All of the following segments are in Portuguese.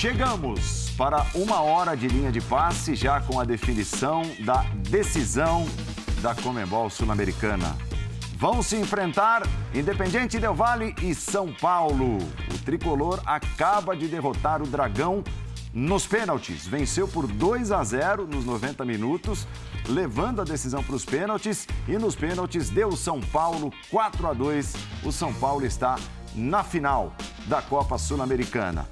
Chegamos para uma hora de linha de passe, já com a definição da decisão da Comembol Sul-Americana. Vão se enfrentar Independiente Del Vale e São Paulo. O tricolor acaba de derrotar o Dragão nos pênaltis. Venceu por 2 a 0 nos 90 minutos, levando a decisão para os pênaltis. E nos pênaltis deu São Paulo 4 a 2. O São Paulo está na final da Copa Sul-Americana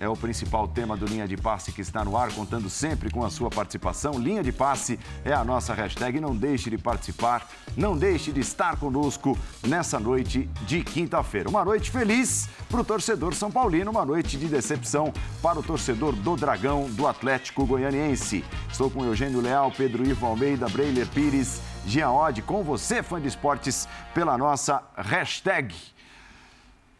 é o principal tema do Linha de Passe que está no ar, contando sempre com a sua participação. Linha de Passe é a nossa hashtag. Não deixe de participar, não deixe de estar conosco nessa noite de quinta-feira. Uma noite feliz para o torcedor São Paulino, uma noite de decepção para o torcedor do Dragão do Atlético Goianiense. Estou com Eugênio Leal, Pedro Ivo Almeida, Breiler Pires, Odd, com você, fã de esportes, pela nossa hashtag.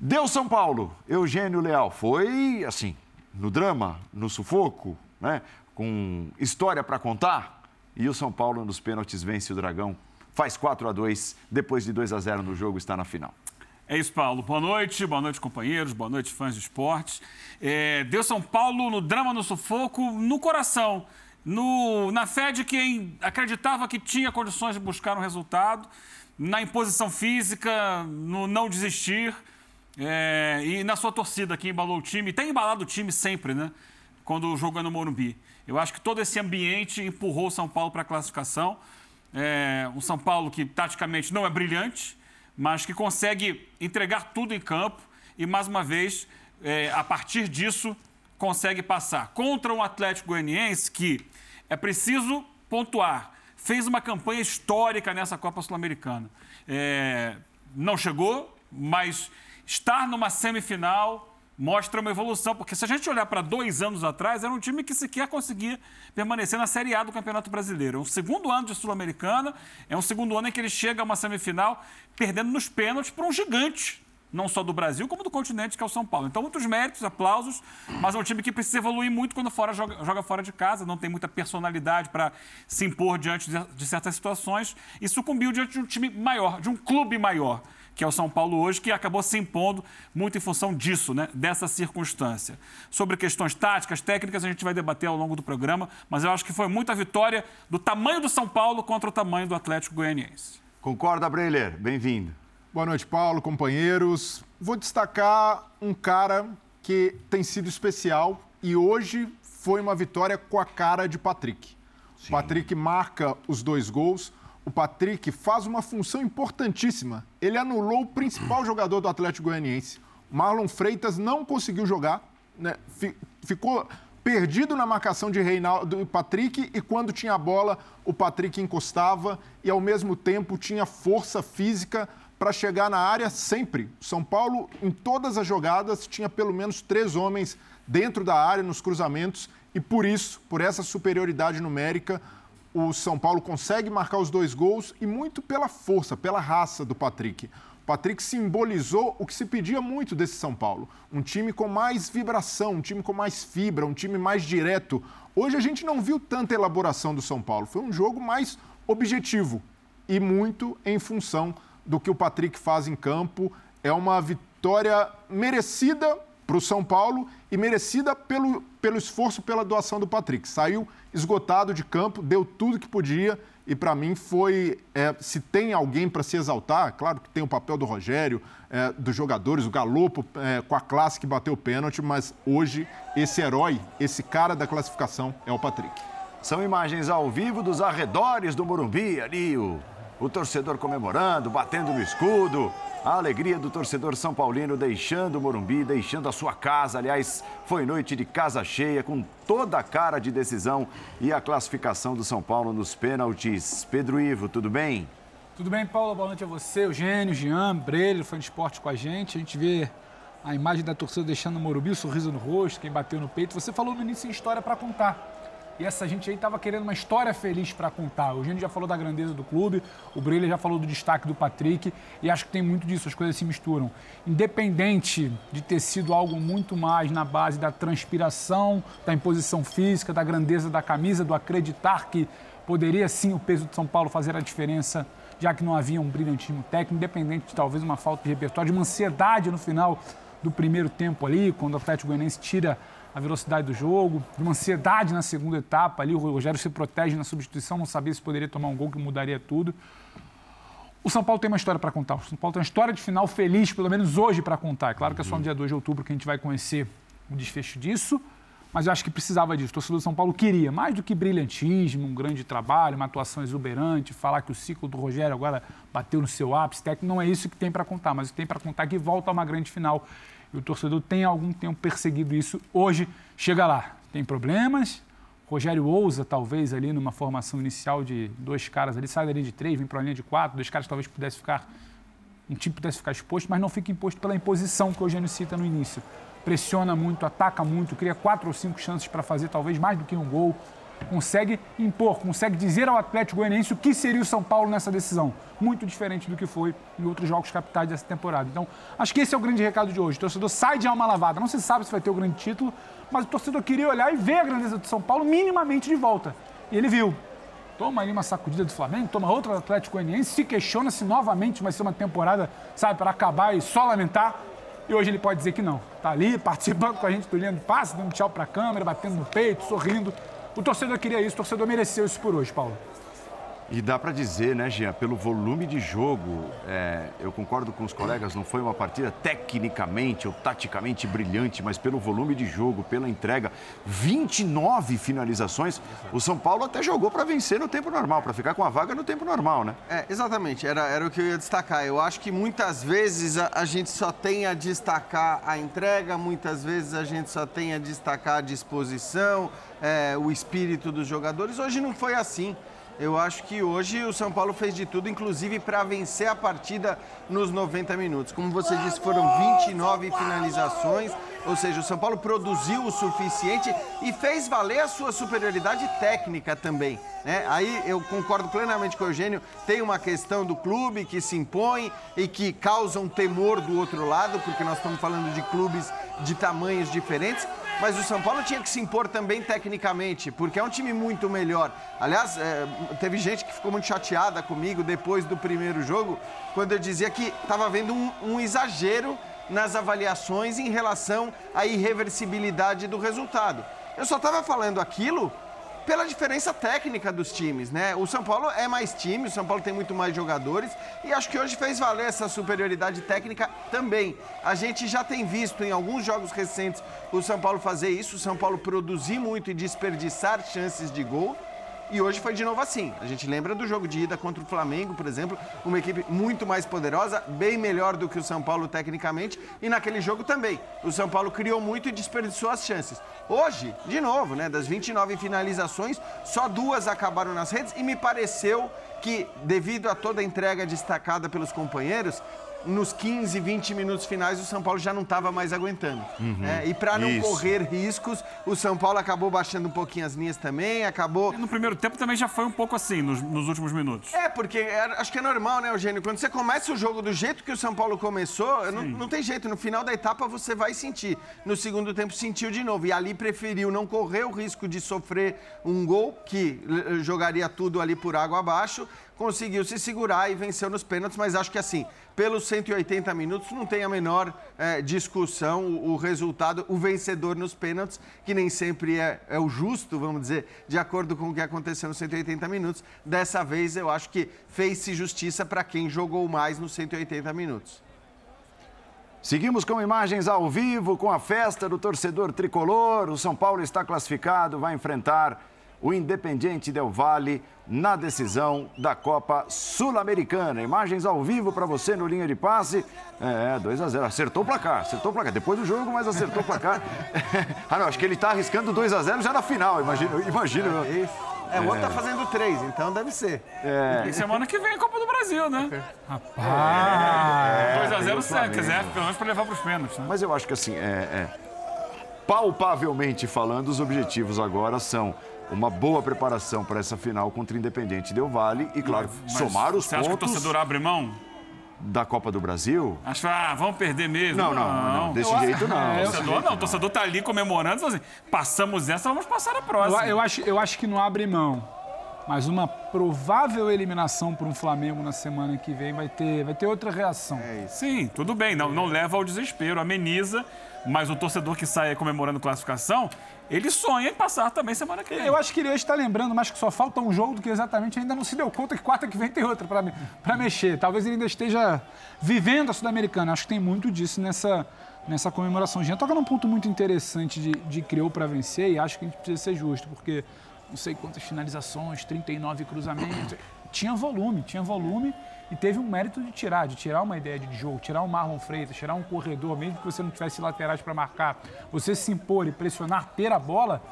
Deu São Paulo, Eugênio Leal. Foi assim, no drama, no sufoco, né? com história para contar. E o São Paulo nos pênaltis vence o Dragão, faz 4 a 2 depois de 2 a 0 no jogo, está na final. É isso, Paulo. Boa noite, boa noite, companheiros, boa noite, fãs de esportes. É, deu São Paulo no drama, no sufoco, no coração, no, na fé de quem acreditava que tinha condições de buscar um resultado, na imposição física, no não desistir. É, e na sua torcida que embalou o time, tem embalado o time sempre, né? Quando jogando no Morumbi. Eu acho que todo esse ambiente empurrou o São Paulo para a classificação. É, um São Paulo que taticamente não é brilhante, mas que consegue entregar tudo em campo e, mais uma vez, é, a partir disso, consegue passar. Contra um Atlético Goianiense que é preciso pontuar. Fez uma campanha histórica nessa Copa Sul-Americana. É, não chegou, mas estar numa semifinal mostra uma evolução, porque se a gente olhar para dois anos atrás, era um time que sequer conseguia permanecer na Série A do Campeonato Brasileiro. É um segundo ano de Sul-Americana, é um segundo ano em que ele chega a uma semifinal perdendo nos pênaltis para um gigante, não só do Brasil, como do continente, que é o São Paulo. Então, muitos méritos, aplausos, mas é um time que precisa evoluir muito quando fora joga, joga fora de casa, não tem muita personalidade para se impor diante de, de certas situações e sucumbiu diante de um time maior, de um clube maior que é o São Paulo hoje, que acabou se impondo muito em função disso, né, dessa circunstância. Sobre questões táticas, técnicas, a gente vai debater ao longo do programa, mas eu acho que foi muita vitória do tamanho do São Paulo contra o tamanho do Atlético Goianiense. Concorda, Breiler? Bem-vindo. Boa noite, Paulo, companheiros. Vou destacar um cara que tem sido especial e hoje foi uma vitória com a cara de Patrick. Sim. Patrick marca os dois gols o Patrick faz uma função importantíssima. Ele anulou o principal jogador do Atlético Goianiense. Marlon Freitas não conseguiu jogar, né? ficou perdido na marcação de Reinaldo e Patrick e quando tinha a bola, o Patrick encostava e ao mesmo tempo tinha força física para chegar na área sempre. São Paulo, em todas as jogadas, tinha pelo menos três homens dentro da área, nos cruzamentos, e por isso, por essa superioridade numérica, o São Paulo consegue marcar os dois gols e muito pela força, pela raça do Patrick. O Patrick simbolizou o que se pedia muito desse São Paulo. Um time com mais vibração, um time com mais fibra, um time mais direto. Hoje a gente não viu tanta elaboração do São Paulo. Foi um jogo mais objetivo e muito em função do que o Patrick faz em campo. É uma vitória merecida para o São Paulo e merecida pelo, pelo esforço, pela doação do Patrick. Saiu esgotado de campo, deu tudo que podia e para mim foi é, se tem alguém para se exaltar, claro que tem o papel do Rogério, é, dos jogadores, o Galopo é, com a classe que bateu o pênalti, mas hoje esse herói, esse cara da classificação é o Patrick. São imagens ao vivo dos arredores do Morumbi, ali o, o torcedor comemorando, batendo no escudo, a alegria do torcedor São Paulino deixando o Morumbi, deixando a sua casa. Aliás, foi noite de casa cheia, com toda a cara de decisão e a classificação do São Paulo nos pênaltis. Pedro Ivo, tudo bem? Tudo bem, Paulo? Boa noite a você, Eugênio, Jean, Brelho, fã de esporte com a gente. A gente vê a imagem da torcida deixando o Morumbi, o sorriso no rosto, quem bateu no peito. Você falou no início em história para contar. E essa gente aí estava querendo uma história feliz para contar. O Eugênio já falou da grandeza do clube, o Brilha já falou do destaque do Patrick, e acho que tem muito disso, as coisas se misturam. Independente de ter sido algo muito mais na base da transpiração, da imposição física, da grandeza da camisa, do acreditar que poderia sim o peso de São Paulo fazer a diferença, já que não havia um brilhantismo técnico, independente de talvez uma falta de repertório, de uma ansiedade no final do primeiro tempo ali, quando o Atlético Goianiense tira a velocidade do jogo, de uma ansiedade na segunda etapa ali. O Rogério se protege na substituição, não sabia se poderia tomar um gol que mudaria tudo. O São Paulo tem uma história para contar. O São Paulo tem uma história de final feliz, pelo menos hoje, para contar. É claro que é só no dia 2 de outubro que a gente vai conhecer o desfecho disso, mas eu acho que precisava disso. O torcedor do São Paulo queria, mais do que brilhantismo, um grande trabalho, uma atuação exuberante, falar que o ciclo do Rogério agora bateu no seu ápice técnico. Não é isso que tem para contar, mas o que tem para contar é que volta a uma grande final. E o torcedor tem algum tempo perseguido isso. Hoje chega lá. Tem problemas. Rogério ousa, talvez, ali numa formação inicial de dois caras ali, sai da linha de três, vem para a linha de quatro, dois caras talvez pudesse ficar. Um time pudesse ficar exposto, mas não fica imposto pela imposição que o Eugênio cita no início. Pressiona muito, ataca muito, cria quatro ou cinco chances para fazer talvez mais do que um gol consegue impor, consegue dizer ao Atlético Goianiense o que seria o São Paulo nessa decisão. Muito diferente do que foi em outros jogos capitais dessa temporada. Então, acho que esse é o grande recado de hoje. O torcedor sai de alma lavada. Não se sabe se vai ter o grande título, mas o torcedor queria olhar e ver a grandeza do São Paulo minimamente de volta. E ele viu. Toma ali uma sacudida do Flamengo, toma outra do Atlético Goianiense, se questiona se novamente vai ser uma temporada, sabe, para acabar e só lamentar. E hoje ele pode dizer que não. Tá ali participando com a gente do Leandro Passe, dando tchau para a câmera, batendo no peito, sorrindo. O torcedor queria isso, o torcedor mereceu isso por hoje, Paulo. E dá para dizer, né, Jean, pelo volume de jogo, é, eu concordo com os colegas, não foi uma partida tecnicamente ou taticamente brilhante, mas pelo volume de jogo, pela entrega, 29 finalizações, o São Paulo até jogou para vencer no tempo normal, para ficar com a vaga no tempo normal, né? É, exatamente, era, era o que eu ia destacar. Eu acho que muitas vezes a, a gente só tem a destacar a entrega, muitas vezes a gente só tem a destacar a disposição, é, o espírito dos jogadores. Hoje não foi assim. Eu acho que hoje o São Paulo fez de tudo, inclusive para vencer a partida nos 90 minutos. Como você disse, foram 29 finalizações, ou seja, o São Paulo produziu o suficiente e fez valer a sua superioridade técnica também. Né? Aí eu concordo plenamente com o Eugênio, tem uma questão do clube que se impõe e que causa um temor do outro lado, porque nós estamos falando de clubes de tamanhos diferentes, mas o São Paulo tinha que se impor também tecnicamente, porque é um time muito melhor. Aliás, é, teve gente que ficou muito chateada comigo depois do primeiro jogo, quando eu dizia que estava havendo um, um exagero nas avaliações em relação à irreversibilidade do resultado. Eu só estava falando aquilo pela diferença técnica dos times, né? O São Paulo é mais time, o São Paulo tem muito mais jogadores e acho que hoje fez valer essa superioridade técnica também. A gente já tem visto em alguns jogos recentes o São Paulo fazer isso, o São Paulo produzir muito e desperdiçar chances de gol. E hoje foi de novo assim. A gente lembra do jogo de ida contra o Flamengo, por exemplo, uma equipe muito mais poderosa, bem melhor do que o São Paulo tecnicamente, e naquele jogo também. O São Paulo criou muito e desperdiçou as chances. Hoje, de novo, né, das 29 finalizações, só duas acabaram nas redes e me pareceu que, devido a toda a entrega destacada pelos companheiros, nos 15, 20 minutos finais, o São Paulo já não estava mais aguentando. Uhum. É, e para não Isso. correr riscos, o São Paulo acabou baixando um pouquinho as linhas também, acabou. E no primeiro tempo também já foi um pouco assim, nos, nos últimos minutos. É, porque é, acho que é normal, né, Eugênio? Quando você começa o jogo do jeito que o São Paulo começou, não, não, tem jeito. No final da etapa você vai sentir. No segundo tempo sentiu de novo. E ali preferiu não correr o risco de sofrer um gol, que jogaria tudo ali por água abaixo conseguiu se segurar e venceu nos pênaltis, mas acho que assim, pelos 180 minutos, não tem a menor é, discussão o, o, resultado, o vencedor nos pênaltis, que nem sempre é, é, o justo, vamos dizer, de acordo com o que aconteceu nos 180 minutos. Dessa vez, eu acho que fez-se justiça para quem jogou mais nos 180 minutos. Seguimos com imagens ao vivo, com a festa do torcedor tricolor. O São Paulo está classificado, vai enfrentar o Independiente Del Valle na decisão da Copa Sul-Americana. Imagens ao vivo para você no linha de passe. É, 2 a 0 Acertou o placar, acertou o placar. Depois do jogo, mas acertou o placar. ah, não, acho que ele está arriscando 2 a 0 já na final, imagino. imagino. É, o outro tá fazendo três, então deve ser. É. E semana que vem a Copa do Brasil, né? Rapaz! 2x0 é, quer dizer, pelo menos para levar para os pênaltis, né? Mas eu acho que assim, é, é, palpavelmente falando, os objetivos agora são uma boa preparação para essa final contra o Independente Del Vale e, claro, Mas somar os você pontos... Você acha que o torcedor abre mão? Da Copa do Brasil? Acho ah, vamos perder mesmo. Não, não, não, não desse eu, jeito não. É, torcedor, não, o torcedor tá ali comemorando, assim, passamos essa, vamos passar a próxima. Eu, eu, acho, eu acho que não abre mão. Mas uma provável eliminação por um Flamengo na semana que vem vai ter, vai ter outra reação. É Sim, tudo bem, não, não leva ao desespero, ameniza, mas o torcedor que sai comemorando classificação, ele sonha em passar também semana que vem. Eu acho que ele hoje está lembrando mais que só falta um jogo do que exatamente ainda não se deu conta que quarta que vem tem outra para mexer. Talvez ele ainda esteja vivendo a Sul-Americana. Acho que tem muito disso nessa, nessa comemoração. Já toca num ponto muito interessante de, de criou para vencer e acho que a gente precisa ser justo, porque não sei quantas finalizações, 39 cruzamentos. Tinha volume, tinha volume e teve um mérito de tirar, de tirar uma ideia de jogo, tirar um Marlon Freitas, tirar um corredor, mesmo que você não tivesse laterais para marcar, você se impor e pressionar, ter a bola,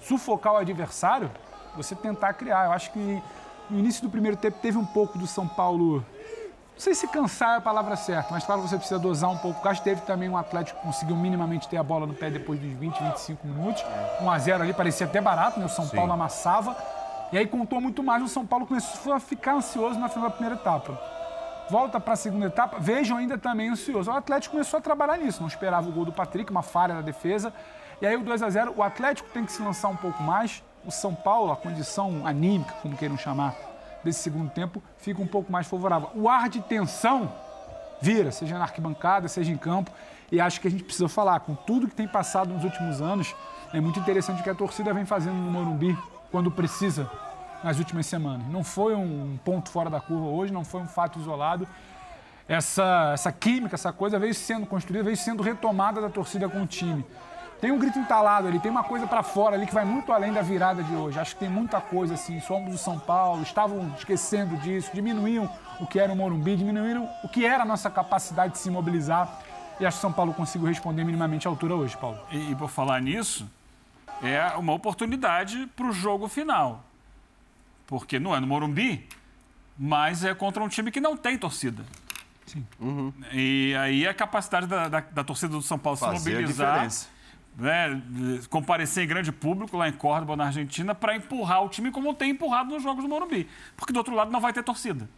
sufocar o adversário, você tentar criar. Eu acho que no início do primeiro tempo teve um pouco do São Paulo não sei se cansar é a palavra certa, mas claro, você precisa dosar um pouco. Acho que teve também um Atlético que conseguiu minimamente ter a bola no pé depois dos 20, 25 minutos. 1 a 0 ali parecia até barato, né? O São Sim. Paulo amassava. E aí contou muito mais. O São Paulo começou a ficar ansioso na final da primeira etapa. Volta para a segunda etapa, vejam ainda também ansioso. O Atlético começou a trabalhar nisso, não esperava o gol do Patrick, uma falha na defesa. E aí o 2 a 0 o Atlético tem que se lançar um pouco mais. O São Paulo, a condição anímica, como queiram chamar, desse segundo tempo fica um pouco mais favorável. O ar de tensão vira, seja na arquibancada, seja em campo, e acho que a gente precisa falar, com tudo que tem passado nos últimos anos, é muito interessante o que a torcida vem fazendo no Morumbi quando precisa nas últimas semanas. Não foi um ponto fora da curva hoje, não foi um fato isolado. Essa, essa química, essa coisa veio sendo construída, veio sendo retomada da torcida com o time. Tem um grito entalado ali, tem uma coisa para fora ali que vai muito além da virada de hoje. Acho que tem muita coisa assim. Somos do São Paulo, estavam esquecendo disso, diminuíam o que era o Morumbi, diminuíram o que era a nossa capacidade de se mobilizar. E acho que São Paulo conseguiu responder minimamente à altura hoje, Paulo. E, e por falar nisso, é uma oportunidade para o jogo final. Porque não é no Morumbi, mas é contra um time que não tem torcida. Sim. Uhum. E aí a capacidade da, da, da torcida do São Paulo Fazer se mobilizar né, comparecer em grande público lá em Córdoba, na Argentina, para empurrar o time como tem empurrado nos Jogos do Morumbi. Porque do outro lado não vai ter torcida.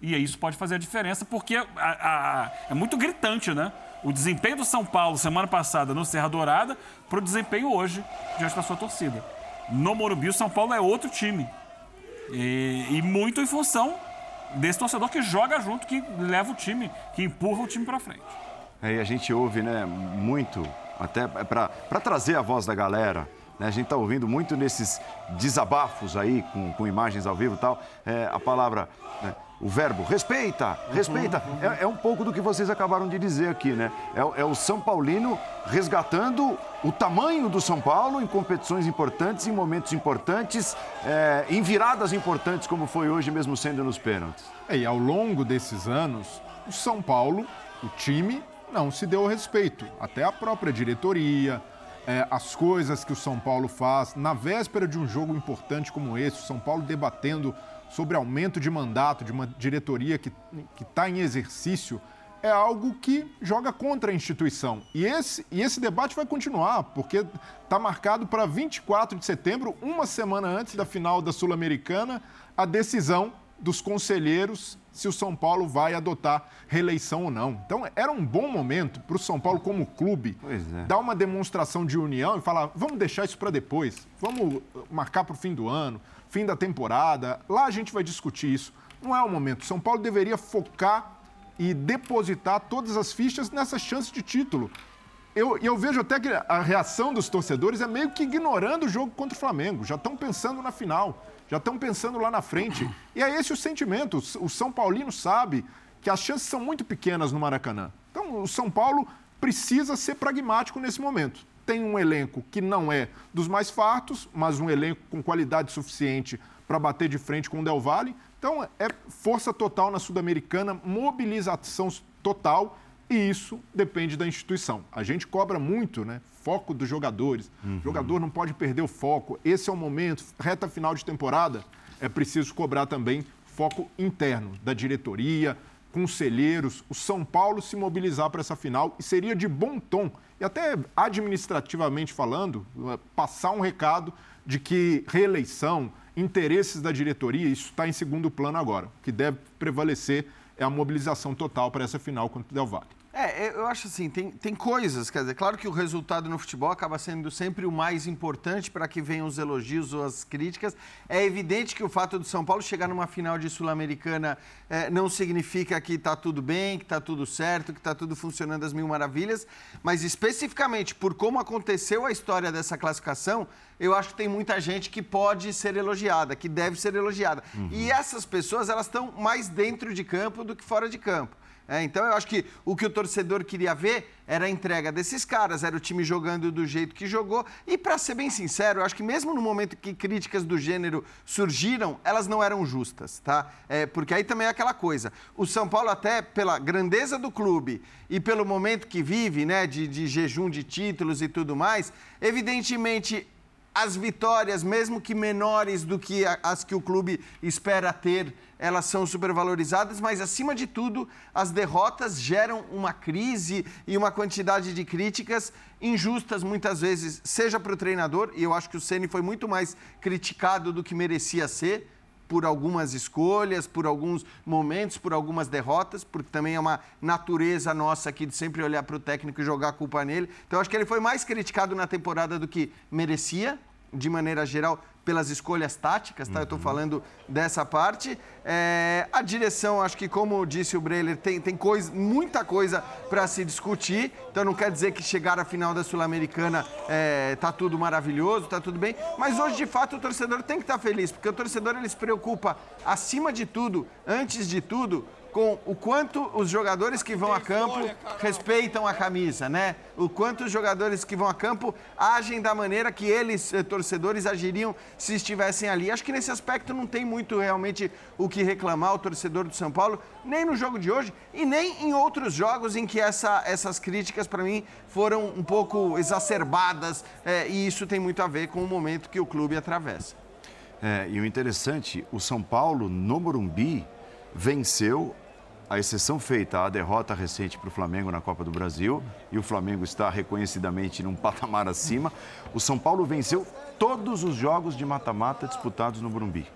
E isso pode fazer a diferença, porque a, a, é muito gritante, né? O desempenho do São Paulo semana passada no Serra Dourada para o desempenho hoje diante da sua torcida. No Morumbi, o São Paulo é outro time. E, e muito em função desse torcedor que joga junto, que leva o time, que empurra o time para frente. Aí a gente ouve né, muito até é para trazer a voz da galera. Né? A gente está ouvindo muito nesses desabafos aí, com, com imagens ao vivo e tal, é, a palavra, né? O verbo respeita, respeita. Uhum, uhum. É, é, um pouco do que vocês acabaram de dizer aqui, né? É, é, o São Paulino resgatando o tamanho do São Paulo em competições importantes, em momentos importantes, é, em viradas importantes, como foi hoje mesmo sendo nos pênaltis. É, e ao longo desses anos, o São Paulo, o time, não se deu respeito. Até a própria diretoria, é, as coisas que o São Paulo faz. Na véspera de um jogo importante como esse, o São Paulo debatendo sobre aumento de mandato de uma diretoria que está em exercício, é algo que joga contra a instituição. E esse, e esse debate vai continuar, porque está marcado para 24 de setembro, uma semana antes da final da Sul-Americana, a decisão dos conselheiros se o São Paulo vai adotar reeleição ou não. Então, era um bom momento para o São Paulo, como clube, é. dar uma demonstração de união e falar: vamos deixar isso para depois, vamos marcar para o fim do ano, fim da temporada. Lá a gente vai discutir isso. Não é o momento. O São Paulo deveria focar e depositar todas as fichas nessa chance de título. Eu, eu vejo até que a reação dos torcedores é meio que ignorando o jogo contra o Flamengo. Já estão pensando na final já estão pensando lá na frente. E é esse o sentimento. O São Paulino sabe que as chances são muito pequenas no Maracanã. Então, o São Paulo precisa ser pragmático nesse momento. Tem um elenco que não é dos mais fartos, mas um elenco com qualidade suficiente para bater de frente com o Del Valle. Então, é força total na Sul-Americana, mobilização total e isso depende da instituição. A gente cobra muito, né? Foco dos jogadores. Uhum. O jogador não pode perder o foco. Esse é o momento, reta final de temporada, é preciso cobrar também foco interno da diretoria, conselheiros, o São Paulo se mobilizar para essa final e seria de bom tom, e até administrativamente falando, passar um recado de que reeleição, interesses da diretoria, isso está em segundo plano agora. O que deve prevalecer é a mobilização total para essa final contra o Del Valle. É, eu acho assim, tem, tem coisas, quer dizer, claro que o resultado no futebol acaba sendo sempre o mais importante para que venham os elogios ou as críticas. É evidente que o fato do São Paulo chegar numa final de Sul-Americana é, não significa que está tudo bem, que está tudo certo, que está tudo funcionando às mil maravilhas, mas especificamente por como aconteceu a história dessa classificação, eu acho que tem muita gente que pode ser elogiada, que deve ser elogiada. Uhum. E essas pessoas, elas estão mais dentro de campo do que fora de campo. É, então eu acho que o que o torcedor queria ver era a entrega desses caras, era o time jogando do jeito que jogou. E para ser bem sincero, eu acho que mesmo no momento que críticas do gênero surgiram, elas não eram justas, tá? É, porque aí também é aquela coisa. O São Paulo, até pela grandeza do clube e pelo momento que vive, né, de, de jejum de títulos e tudo mais, evidentemente as vitórias, mesmo que menores do que as que o clube espera ter, elas são supervalorizadas, mas acima de tudo, as derrotas geram uma crise e uma quantidade de críticas injustas muitas vezes, seja para o treinador, e eu acho que o Ceni foi muito mais criticado do que merecia ser por algumas escolhas, por alguns momentos, por algumas derrotas, porque também é uma natureza nossa aqui de sempre olhar para o técnico e jogar a culpa nele. Então, acho que ele foi mais criticado na temporada do que merecia, de maneira geral, pelas escolhas táticas, tá? Uhum. Eu estou falando dessa parte. É, a direção, acho que, como disse o Breler, tem, tem coisa, muita coisa para se discutir. Então, não quer dizer que chegar à final da Sul-Americana é, tá tudo maravilhoso, tá tudo bem. Mas hoje, de fato, o torcedor tem que estar tá feliz, porque o torcedor ele se preocupa, acima de tudo, antes de tudo, com o quanto os jogadores que vão a campo respeitam a camisa, né? O quanto os jogadores que vão a campo agem da maneira que eles, eh, torcedores, agiriam se estivessem ali. Acho que nesse aspecto não tem muito realmente o que reclamar o torcedor do São Paulo, nem no jogo de hoje e nem em outros jogos em que essa, essas críticas, para mim, foram um pouco exacerbadas é, e isso tem muito a ver com o momento que o clube atravessa. É, e o interessante, o São Paulo, no Morumbi, venceu, a exceção feita à derrota recente para o Flamengo na Copa do Brasil, e o Flamengo está reconhecidamente num patamar acima. O São Paulo venceu todos os jogos de mata-mata disputados no Morumbi.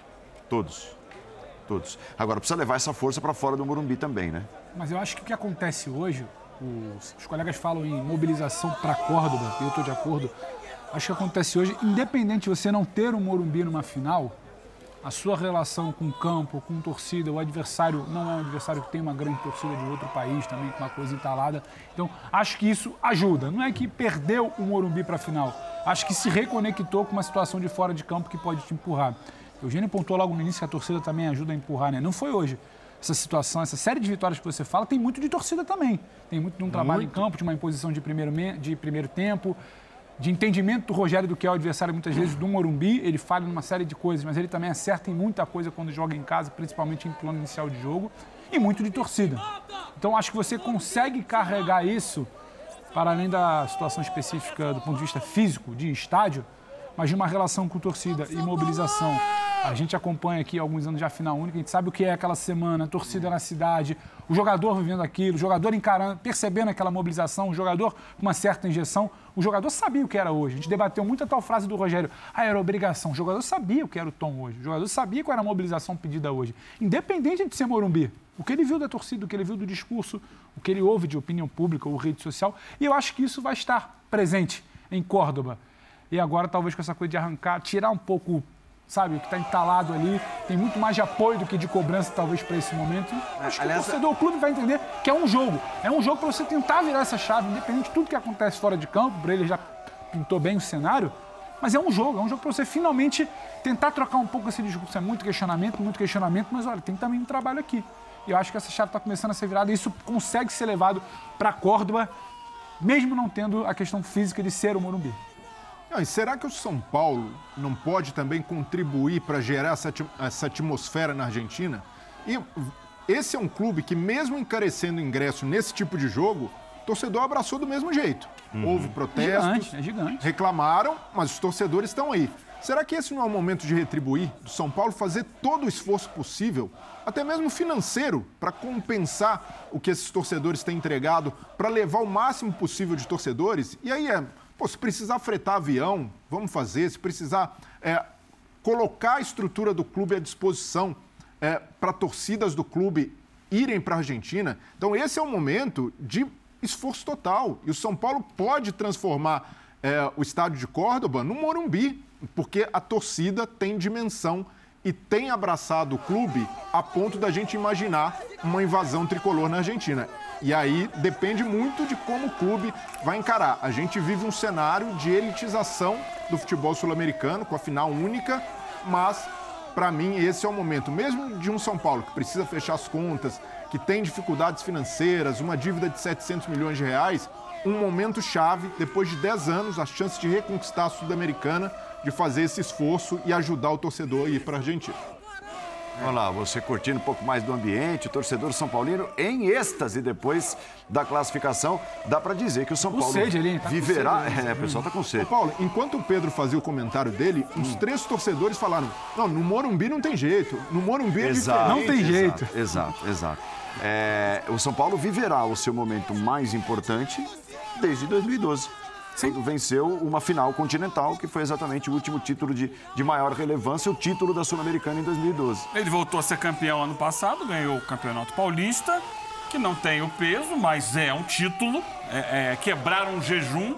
Todos. Todos. Agora precisa levar essa força para fora do Morumbi também, né? Mas eu acho que o que acontece hoje, os, os colegas falam em mobilização para Córdoba, eu estou de acordo. Acho que acontece hoje, independente de você não ter um Morumbi numa final, a sua relação com o campo, com torcida, o adversário não é um adversário que tem uma grande torcida de outro país também, com uma coisa entalada. Então, acho que isso ajuda. Não é que perdeu o Morumbi para a final, acho que se reconectou com uma situação de fora de campo que pode te empurrar. O Eugênio pontuou logo no início que a torcida também ajuda a empurrar, né? Não foi hoje. Essa situação, essa série de vitórias que você fala, tem muito de torcida também. Tem muito de um trabalho muito. em campo, de uma imposição de primeiro, de primeiro tempo, de entendimento do Rogério do que é o adversário, muitas vezes, do Morumbi. Ele falha numa série de coisas, mas ele também acerta em muita coisa quando joga em casa, principalmente em plano inicial de jogo. E muito de torcida. Então, acho que você consegue carregar isso para além da situação específica do ponto de vista físico, de estádio, mas de uma relação com torcida e mobilização a gente acompanha aqui alguns anos já a final única, a gente sabe o que é aquela semana, a torcida na cidade, o jogador vivendo aquilo, o jogador encarando, percebendo aquela mobilização, o jogador com uma certa injeção. O jogador sabia o que era hoje. A gente debateu muito a tal frase do Rogério. Ah, era obrigação. O jogador sabia o que era o tom hoje. O jogador sabia qual era a mobilização pedida hoje. Independente de ser Morumbi. O que ele viu da torcida, o que ele viu do discurso, o que ele ouve de opinião pública ou rede social. E eu acho que isso vai estar presente em Córdoba. E agora, talvez com essa coisa de arrancar, tirar um pouco sabe, que está entalado ali, tem muito mais de apoio do que de cobrança, talvez, para esse momento. Acho que Aliás, o torcedor, o clube vai entender que é um jogo. É um jogo para você tentar virar essa chave, independente de tudo que acontece fora de campo, para ele já pintou bem o cenário. Mas é um jogo, é um jogo para você finalmente tentar trocar um pouco esse discurso. É muito questionamento, muito questionamento, mas olha, tem também um trabalho aqui. E eu acho que essa chave está começando a ser virada e isso consegue ser levado para Córdoba, mesmo não tendo a questão física de ser o Morumbi. Não, e será que o São Paulo não pode também contribuir para gerar essa, atmosfera na Argentina? E esse é um clube que, mesmo encarecendo ingresso nesse tipo de jogo, o torcedor abraçou do mesmo jeito. Uhum. Houve protestos, gigante, é gigante. reclamaram, mas os torcedores estão aí. Será que esse não é o momento de retribuir, do São Paulo fazer todo o esforço possível, até mesmo financeiro, para compensar o que esses torcedores têm entregado, para levar o máximo possível de torcedores? E aí é Pô, se precisar fretar avião, vamos fazer. Se precisar é, colocar a estrutura do clube à disposição é, para torcidas do clube irem para a Argentina. Então, esse é o momento de esforço total. E o São Paulo pode transformar é, o estádio de Córdoba no Morumbi, porque a torcida tem dimensão e tem abraçado o clube a ponto da gente imaginar uma invasão tricolor na Argentina. E aí depende muito de como o clube vai encarar. A gente vive um cenário de elitização do futebol sul-americano, com a final única, mas para mim esse é o momento, mesmo de um São Paulo que precisa fechar as contas, que tem dificuldades financeiras, uma dívida de 700 milhões de reais, um momento chave, depois de 10 anos, a chance de reconquistar a Sul-Americana, de fazer esse esforço e ajudar o torcedor a ir para a Argentina. Olha lá, você curtindo um pouco mais do ambiente, o torcedor São Paulino em êxtase depois da classificação. Dá para dizer que o São Com Paulo sede ali, tá com viverá. sede, né? é, o pessoal tá com sede. Ô, Paulo, enquanto o Pedro fazia o comentário dele, uns três torcedores falaram: não, no Morumbi não tem jeito. No Morumbi é Exato. Não tem jeito. Exato, exato. exato. É, o São Paulo viverá o seu momento mais importante desde 2012. Venceu uma final continental, que foi exatamente o último título de, de maior relevância, o título da Sul-Americana em 2012. Ele voltou a ser campeão ano passado, ganhou o Campeonato Paulista, que não tem o peso, mas é um título. É, é, quebraram um jejum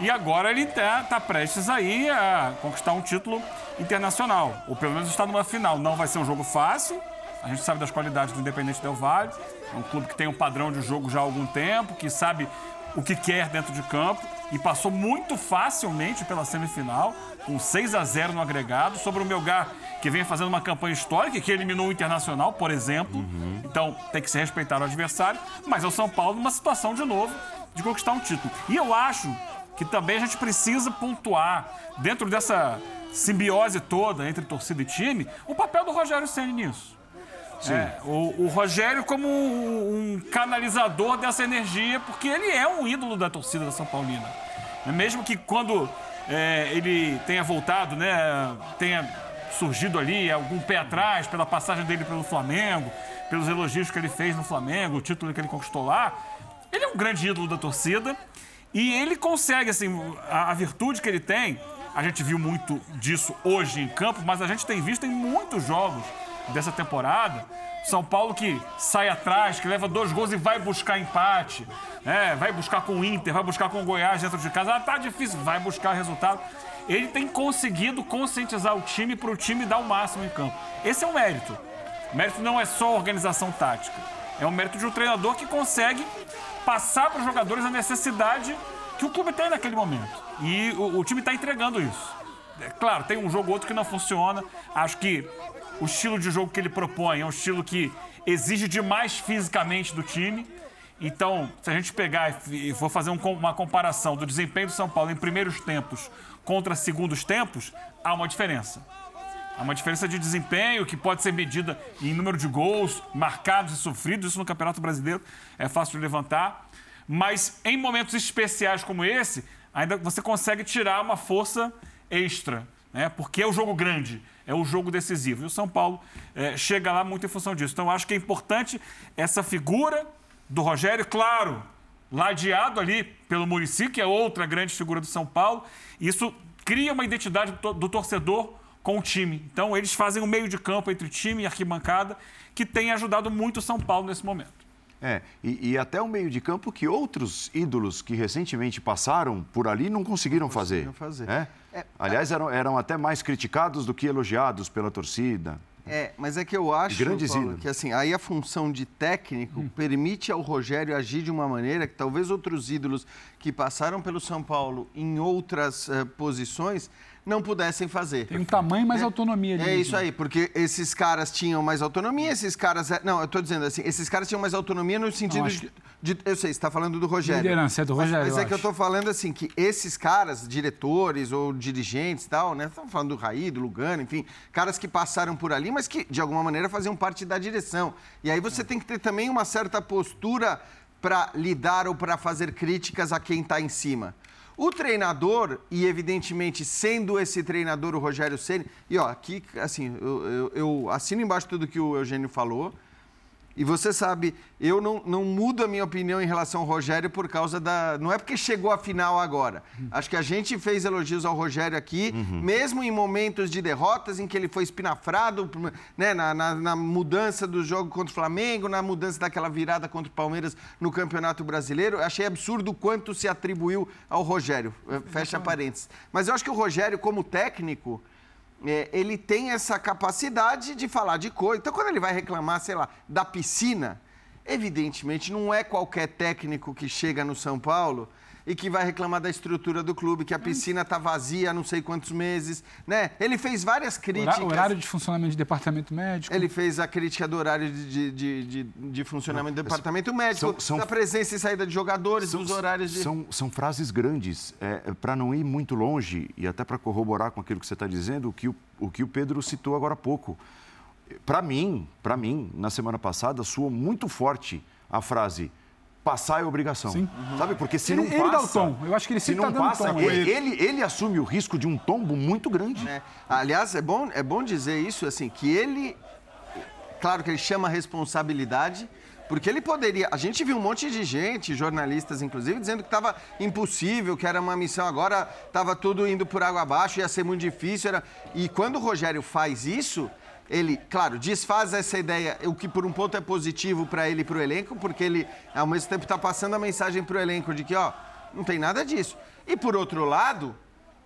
e agora ele está tá prestes aí a conquistar um título internacional, ou pelo menos está numa final. Não vai ser um jogo fácil. A gente sabe das qualidades do Independente Del Valle. É um clube que tem um padrão de jogo já há algum tempo, que sabe o que quer dentro de campo e passou muito facilmente pela semifinal, com 6 a 0 no agregado, sobre o Melgar, que vem fazendo uma campanha histórica, que eliminou o Internacional, por exemplo. Então tem que se respeitar o adversário, mas é o São Paulo numa situação de novo de conquistar um título. E eu acho que também a gente precisa pontuar, dentro dessa simbiose toda entre torcida e time, o papel do Rogério Senna nisso. É, o, o Rogério como um, canalizador dessa energia, porque ele é um ídolo da torcida da São Paulina. É Mesmo que quando é, ele tenha voltado, né, tenha surgido ali algum pé atrás pela passagem dele pelo Flamengo, pelos elogios que ele fez no Flamengo, o título que ele conquistou lá, ele é um grande ídolo da torcida e ele consegue, assim, a, a virtude que ele tem, a gente viu muito disso hoje em campo, mas a gente tem visto em muitos jogos dessa temporada. São Paulo que sai atrás, que leva dois gols e vai buscar empate, né? vai buscar com o Inter, vai buscar com o Goiás dentro de casa. Ah, tá difícil, vai buscar resultado. Ele tem conseguido conscientizar o time para o time dar o máximo em campo. Esse é o mérito. O mérito não é só organização tática. É o mérito de um treinador que consegue passar para os jogadores a necessidade que o clube tem naquele momento. E o, o time está entregando isso. É claro, tem um jogo ou outro que não funciona. Acho que o estilo de jogo que ele propõe é um estilo que exige demais fisicamente do time. Então, se a gente pegar e for fazer um uma comparação do desempenho do São Paulo em primeiros tempos contra segundos tempos, há uma diferença. Há uma diferença de desempenho que pode ser medida em número de gols marcados e sofridos. Isso no Campeonato Brasileiro é fácil de levantar. Mas em momentos especiais como esse, ainda você consegue tirar uma força extra, né? porque é o jogo grande, é o jogo decisivo. E o São Paulo eh, chega lá muito em função disso. Então, eu acho que é importante essa figura do Rogério, claro, ladeado ali pelo Murici, que é outra grande figura do São Paulo. Isso cria uma identidade do, to- do torcedor com o time. Então, eles fazem um meio de campo entre time e arquibancada que tem ajudado muito o São Paulo nesse momento. É, e, e até o meio de campo que outros ídolos que recentemente passaram por ali não conseguiram fazer. conseguiram fazer. né? É, Aliás, eram, eram até mais criticados do que elogiados pela torcida. É, mas é que eu acho, Paulo, que assim, aí a função de técnico permite ao Rogério agir de uma maneira que talvez outros ídolos que passaram pelo São Paulo em outras eh, posições não pudessem fazer. Tem um tamanho mais autonomia ali. É isso aí, porque esses caras tinham mais autonomia, esses caras. Não, eu tô dizendo assim, esses caras tinham mais autonomia no sentido Não, acho de, de- Eu sei, você está falando do Rogério. Liderança, é do Rogério, Mas, mas é que eu acho. tô falando assim, que esses caras, diretores ou dirigentes e tal, né? Estamos falando do Raí, do Lugano, enfim, caras que passaram por ali, mas que de alguma maneira faziam parte da direção. E aí você tem que ter também uma certa postura para lidar ou para fazer críticas a quem está em cima. O treinador, e evidentemente sendo esse treinador o Rogério Ceni, e ó, aqui, assim, eu, eu- eu assino embaixo tudo que o Eugênio falou, E você sabe, eu não, não mudo a minha opinião em relação ao Rogério por causa da. Não é porque chegou a final agora. Acho que a gente fez elogios ao Rogério aqui, uhum. mesmo em momentos de derrotas em que ele foi espinafrado, né, na, na, na, mudança do jogo contra o Flamengo, na mudança daquela virada contra o Palmeiras no Campeonato Brasileiro. Achei absurdo o quanto se atribuiu ao Rogério. Fecha parênteses. Mas eu acho que o Rogério, como técnico é, ele tem essa capacidade de falar de coisa. Então, quando ele vai reclamar, sei lá, da piscina, evidentemente não é qualquer técnico que chega no São Paulo e que vai reclamar da estrutura do clube, que a piscina está vazia há não sei quantos meses, né? Ele fez várias críticas. Horário de funcionamento de departamento médico. Ele fez a crítica do horário de, de, de, de funcionamento do departamento médico, são, são, da presença e saída de jogadores, são, dos horários de... São, são frases grandes, é, para não ir muito longe e até para corroborar com aquilo que você está dizendo, o que o, o que o Pedro citou agora há pouco. Para mim, para mim, na semana passada, soou muito forte a frase passar é obrigação. Sim. Uhum. Sabe? Porque se ele, não passa... Ele dá o tom. Eu acho que ele se não tá passa, tom, ele, ele, ele, assume o risco de um tombo muito grande. É. Aliás, é bom, é bom dizer isso, assim, que ele... Claro que ele chama responsabilidade, porque ele poderia. A gente viu um monte de gente, jornalistas inclusive, dizendo que estava impossível, que era uma missão agora, estava tudo indo por água abaixo, ia ser muito difícil. Era... E quando o Rogério faz isso, ele, claro, desfaz essa ideia, o que por um ponto é positivo para ele e para o elenco, porque ele, ao mesmo tempo, está passando a mensagem para o elenco de que, ó, não tem nada disso. E por outro lado,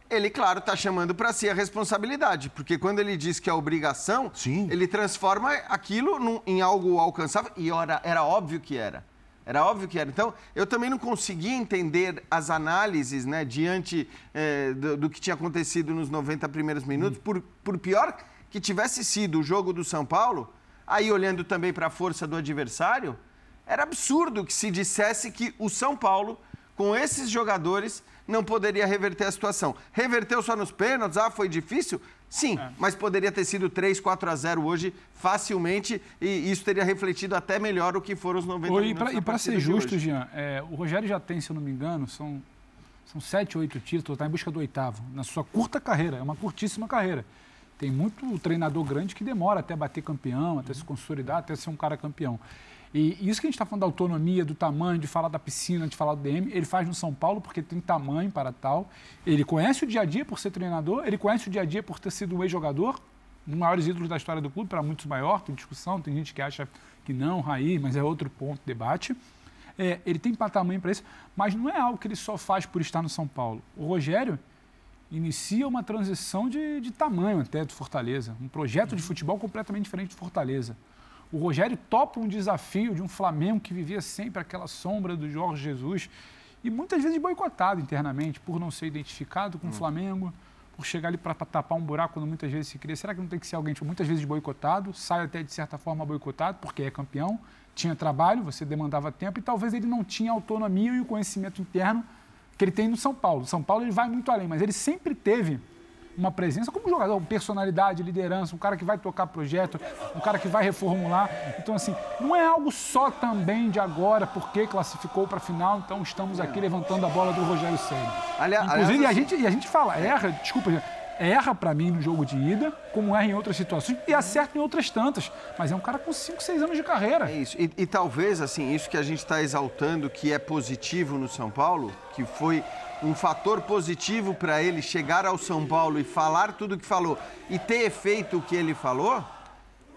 ele, claro, está chamando para si a responsabilidade, porque quando ele diz que é obrigação, Sim. ele transforma aquilo num, em algo alcançável, e ora, era óbvio que era. Era óbvio que era. Então, eu também não conseguia entender as análises né, diante eh, do, do, que tinha acontecido nos 90 primeiros minutos, hum. por, por pior que tivesse sido o jogo do São Paulo, aí olhando também para a força do adversário, era absurdo que se dissesse que o São Paulo, com esses jogadores, não poderia reverter a situação. Reverteu só nos pênaltis? Ah, foi difícil? Sim, é. mas poderia ter sido 3, 4 a 0 hoje facilmente e isso teria refletido até melhor o que foram os 90 Oi, minutos. E para ser justo, Jean, é, o Rogério já tem, se eu não me engano, são, são 7, 8 títulos, está em busca do oitavo, na sua curta carreira, é uma curtíssima carreira. Tem muito treinador grande que demora até bater campeão, até se consolidar, até ser um cara campeão. E isso que a gente está falando da autonomia, do tamanho, de falar da piscina, de falar do DM, ele faz no São Paulo porque tem tamanho para tal. Ele conhece o dia a dia por ser treinador, ele conhece o dia a dia por ter sido um ex-jogador, um dos maiores ídolos da história do clube, para muitos maior, tem discussão, tem gente que acha que não, Raí, mas é outro ponto de debate. É, ele tem tamanho para isso, mas não é algo que ele só faz por estar no São Paulo. O Rogério, inicia uma transição de, de tamanho até do Fortaleza, um projeto de futebol completamente diferente do Fortaleza. O Rogério topa um desafio de um Flamengo que vivia sempre aquela sombra do Jorge Jesus e muitas vezes boicotado internamente por não ser identificado com hum. o Flamengo, por chegar ali para tapar um buraco quando muitas vezes se cria. Será que não tem que ser alguém tipo, muitas vezes boicotado, sai até de certa forma boicotado porque é campeão, tinha trabalho, você demandava tempo e talvez ele não tinha autonomia e o conhecimento interno que ele tem no São Paulo. São Paulo ele vai muito além, mas ele sempre teve uma presença como jogador, personalidade, liderança, um cara que vai tocar projeto, um cara que vai reformular. Então, assim, não é algo só também de agora, porque classificou para a final, então estamos aqui levantando a bola do Rogério Ceni. Inclusive, aliás, e, a gente, e a gente fala, erra, desculpa, erra para mim no jogo de ida, como erra em outras situações, e acerta em outras tantas. Mas é um cara com 5, 6 anos de carreira. É isso. E, e talvez, assim, isso que a gente está exaltando, que é positivo no São Paulo, que foi um fator positivo para ele chegar ao São Paulo e falar tudo o que falou e ter efeito o que ele falou,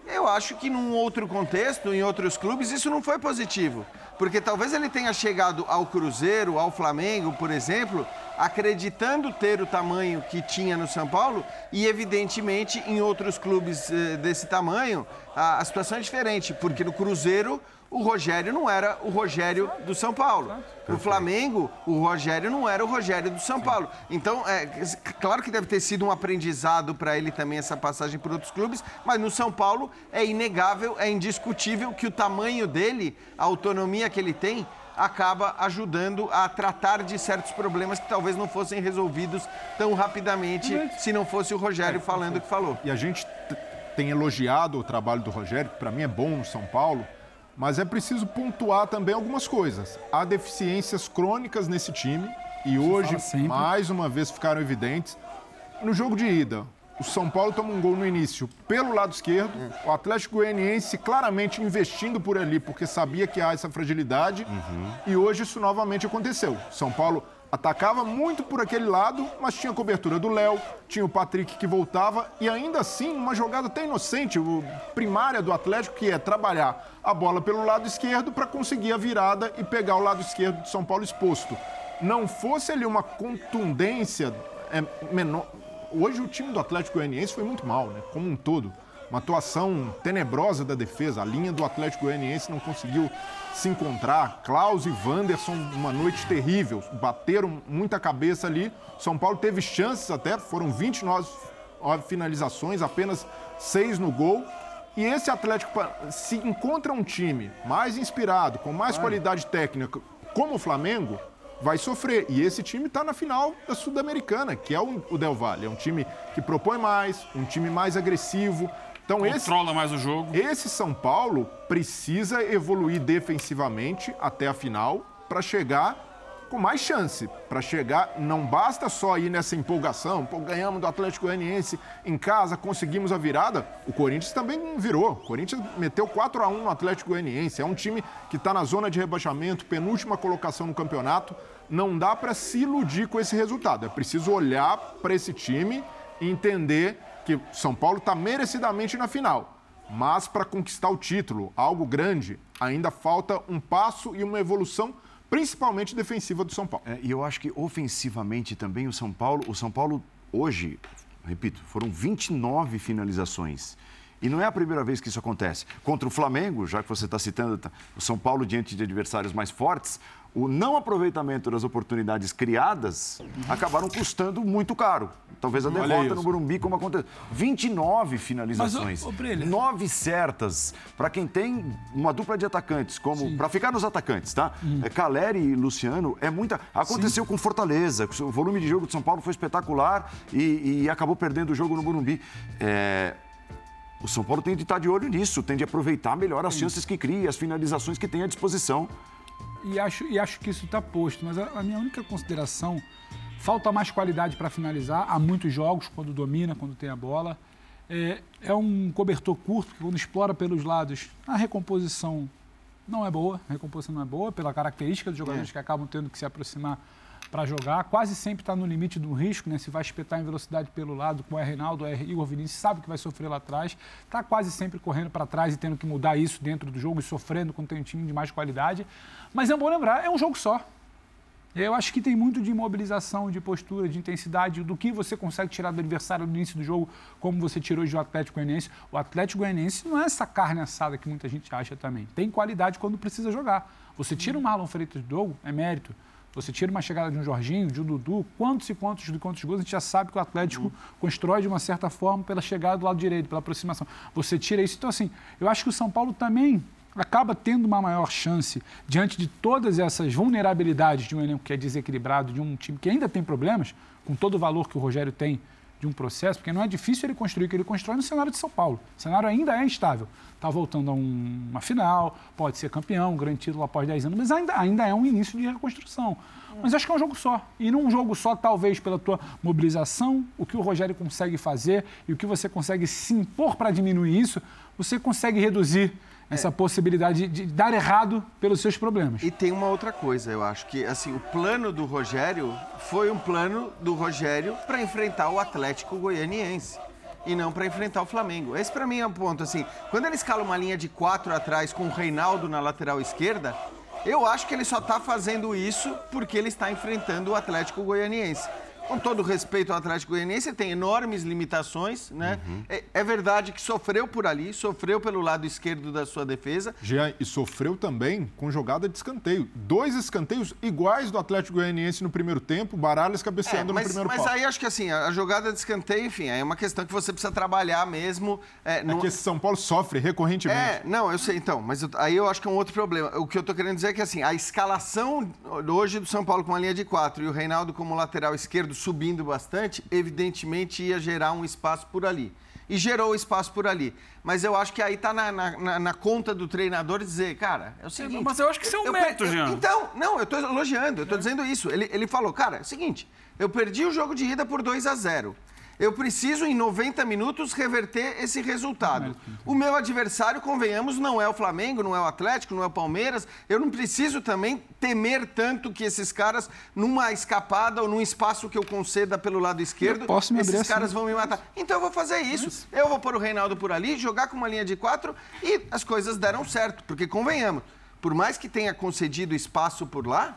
eu acho que num outro contexto, em outros clubes, isso não foi positivo. Porque talvez ele tenha chegado ao Cruzeiro, ao Flamengo, por exemplo, acreditando ter o tamanho que tinha no São Paulo e, evidentemente, em outros clubes eh, desse tamanho, a, a situação é diferente, porque no Cruzeiro o Rogério não era o Rogério do São Paulo. No Flamengo, o Rogério não era o Rogério do São Paulo. Então, é claro que deve ter sido um aprendizado para ele também essa passagem por outros clubes, mas no São Paulo é inegável, é indiscutível que o tamanho dele, a autonomia que ele tem, acaba ajudando a tratar de certos problemas que talvez não fossem resolvidos tão rapidamente se não fosse o Rogério falando o que falou. E a gente tem elogiado o trabalho do Rogério, que para mim é bom no São Paulo, mas é preciso pontuar também algumas coisas. Há deficiências crônicas nesse time e hoje, mais uma vez, ficaram evidentes. No jogo de ida, o São Paulo toma um gol no início pelo lado esquerdo, o Atlético Goianiense claramente investindo por ali, porque sabia que há essa fragilidade, e hoje isso novamente aconteceu. São Paulo atacava muito por aquele lado, mas tinha cobertura do Léo, tinha o Patrick que voltava, e ainda assim, uma jogada até inocente, primária do Atlético, que é trabalhar a bola pelo lado esquerdo para conseguir a virada e pegar o lado esquerdo do São Paulo exposto. Não fosse ali uma contundência é, menor. Hoje o time do Atlético Goianiense foi muito mal, né? Como um todo. Uma atuação tenebrosa da defesa. A linha do Atlético Goianiense não conseguiu se encontrar. Klaus e Wanderson, uma noite terrível. Bateram muita cabeça ali. São Paulo teve chances até, foram 29 finalizações, apenas seis no gol. E esse Atlético, se encontra um time mais inspirado, com mais qualidade técnica, como o Flamengo, vai sofrer. E esse time está na final da Sul-Americana, que é o, o Del Valle. É um time que propõe mais, um time mais agressivo. Então Controla esse, mais o jogo. Esse São Paulo precisa evoluir defensivamente até a final para chegar com mais chance. Para chegar, não basta só ir nessa empolgação. Pô, ganhamos do Atlético Goianiense em casa, conseguimos a virada. O Corinthians também virou. O Corinthians meteu 4 a 1 no Atlético Goianiense. É um time que está na zona de rebaixamento, penúltima colocação no campeonato. Não dá para se iludir com esse resultado. É preciso olhar para esse time e entender que São Paulo está merecidamente na final. Mas para conquistar o título, algo grande, ainda falta um passo e uma evolução principalmente defensiva do São Paulo. É, e eu acho que ofensivamente também o São Paulo, o São Paulo hoje, repito, foram 29 finalizações. E não é a primeira vez que isso acontece. Contra o Flamengo, já que você está citando tá, o São Paulo diante de adversários mais fortes, o não aproveitamento das oportunidades criadas acabaram custando muito caro. Talvez a derrota no Burumbi, como aconteceu. 29 finalizações. Mas, nove certas. Para quem tem uma dupla de atacantes, como. Para ficar nos atacantes, tá? Hum. É, Caleri e Luciano, é muita. Aconteceu Sim. com Fortaleza. O volume de jogo do São Paulo foi espetacular e, e acabou perdendo o jogo no Burumbi. É, o São Paulo tem de estar de olho nisso, tem de aproveitar melhor as chances que cria, as finalizações que tem à disposição e acho, e acho que isso está posto. Mas a, a, minha única consideração, falta mais qualidade para finalizar. Há muitos jogos, quando domina, quando tem a bola. É, é um cobertor curto, que quando explora pelos lados, a recomposição não é boa. A recomposição não é boa, pela característica dos jogadores é. que acabam tendo que se aproximar para jogar. Quase sempre está no limite do risco, né? Se vai espetar em velocidade pelo lado com o Reinaldo, o Igor Vinícius sabe que vai sofrer lá atrás. Está quase sempre correndo para trás e tendo que mudar isso dentro do jogo e sofrendo quando tem um time de mais qualidade. Mas é bom lembrar, é um jogo só. Eu acho que tem muito de imobilização, de postura, de intensidade, do que você consegue tirar do adversário no início do jogo, como você tirou de um Atlético Goianiense. O Atlético Goianiense não é essa carne assada que muita gente acha também. Tem qualidade quando precisa jogar. Você tira o Marlon Freitas do jogo, é mérito. Você tira uma chegada de um Jorginho, de um Dudu, quantos e quantos e quantos gols a gente já sabe que o Atlético uhum. constrói de uma certa forma pela chegada do lado direito, pela aproximação. Você tira isso. Então, assim, eu acho que o São Paulo também acaba tendo uma maior chance diante de todas essas vulnerabilidades de um elenco que é desequilibrado, de um time que ainda tem problemas, com todo o valor que o Rogério tem de um processo, porque não é difícil ele construir o que ele constrói no cenário de São Paulo. O cenário ainda é instável. Está voltando a um, uma final, pode ser campeão, um grande título após 10 anos, mas ainda, ainda é um início de reconstrução. Mas acho que é um jogo só. E num jogo só, talvez pela tua mobilização, o que o Rogério consegue fazer e o que você consegue se impor para diminuir isso, você consegue reduzir essa é. possibilidade de dar errado pelos seus problemas. E tem uma outra coisa, eu acho que assim, o plano do Rogério foi um plano do Rogério para enfrentar o Atlético Goianiense e não para enfrentar o Flamengo. Esse para mim é um ponto assim, quando ele escala uma linha de quatro atrás com o Reinaldo na lateral esquerda, eu acho que ele só está fazendo isso porque ele está enfrentando o Atlético Goianiense com todo respeito ao Atlético Goianiense, tem enormes limitações, né? Uhum. É, é, verdade que sofreu por ali, sofreu pelo lado esquerdo da sua defesa. Jean, e sofreu também com jogada de escanteio. Dois escanteios iguais do Atlético Goianiense no primeiro tempo, Baralhas cabeceando é, mas, no primeiro Mas pau. aí acho que assim, a jogada de escanteio, enfim, é uma questão que você precisa trabalhar mesmo. É, no... é que esse São Paulo sofre recorrentemente. É, não, eu sei então, mas eu, aí eu acho que é um outro problema. O que eu tô querendo dizer é que assim, a escalação hoje do São Paulo com uma linha de quatro e o Reinaldo como lateral esquerdo subindo bastante, evidentemente ia gerar um espaço por ali. E gerou espaço por ali. Mas eu acho que aí está na, na, na, conta do treinador dizer, cara, é o seguinte. Mas eu acho que isso é um mérito, Jean. Então, não, eu estou elogiando, eu estou é. dizendo isso. Ele, ele falou, cara, é o seguinte, eu perdi o jogo de ida por 2 a 0 Eu preciso, em 90 minutos, reverter esse resultado. O meu adversário, convenhamos, não é o Flamengo, não é o Atlético, não é o Palmeiras. Eu não preciso também temer tanto que esses caras, numa escapada ou num espaço que eu conceda pelo lado esquerdo, Eu posso me esses assim. caras vão me matar. Então eu vou fazer isso. Eu vou pôr o Reinaldo por ali, jogar com uma linha de quatro e as coisas deram certo. Porque, convenhamos, por mais que tenha concedido espaço por lá,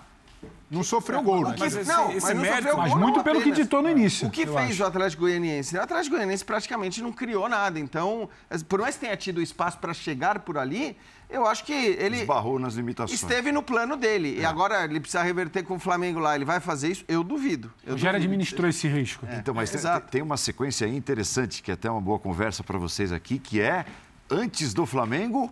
Não sofreu gol, né? que- Mas esse- não, esse mas não mérito- Mas gol, muito não pelo que ditou no início. O que fez acho. o Atlético Goianiense? O Atlético Goianiense praticamente não criou nada. Então, por mais que tenha tido espaço para chegar por ali, eu acho que ele Esbarrou nas limitações. esteve no plano dele. É. E agora ele precisa reverter com o Flamengo lá. Ele vai fazer isso? Eu duvido. Eu O Rogério duvido. administrou esse risco. Então, mas tem, exato. tem uma sequência aí interessante, que é até uma boa conversa para vocês aqui, que é antes do Flamengo,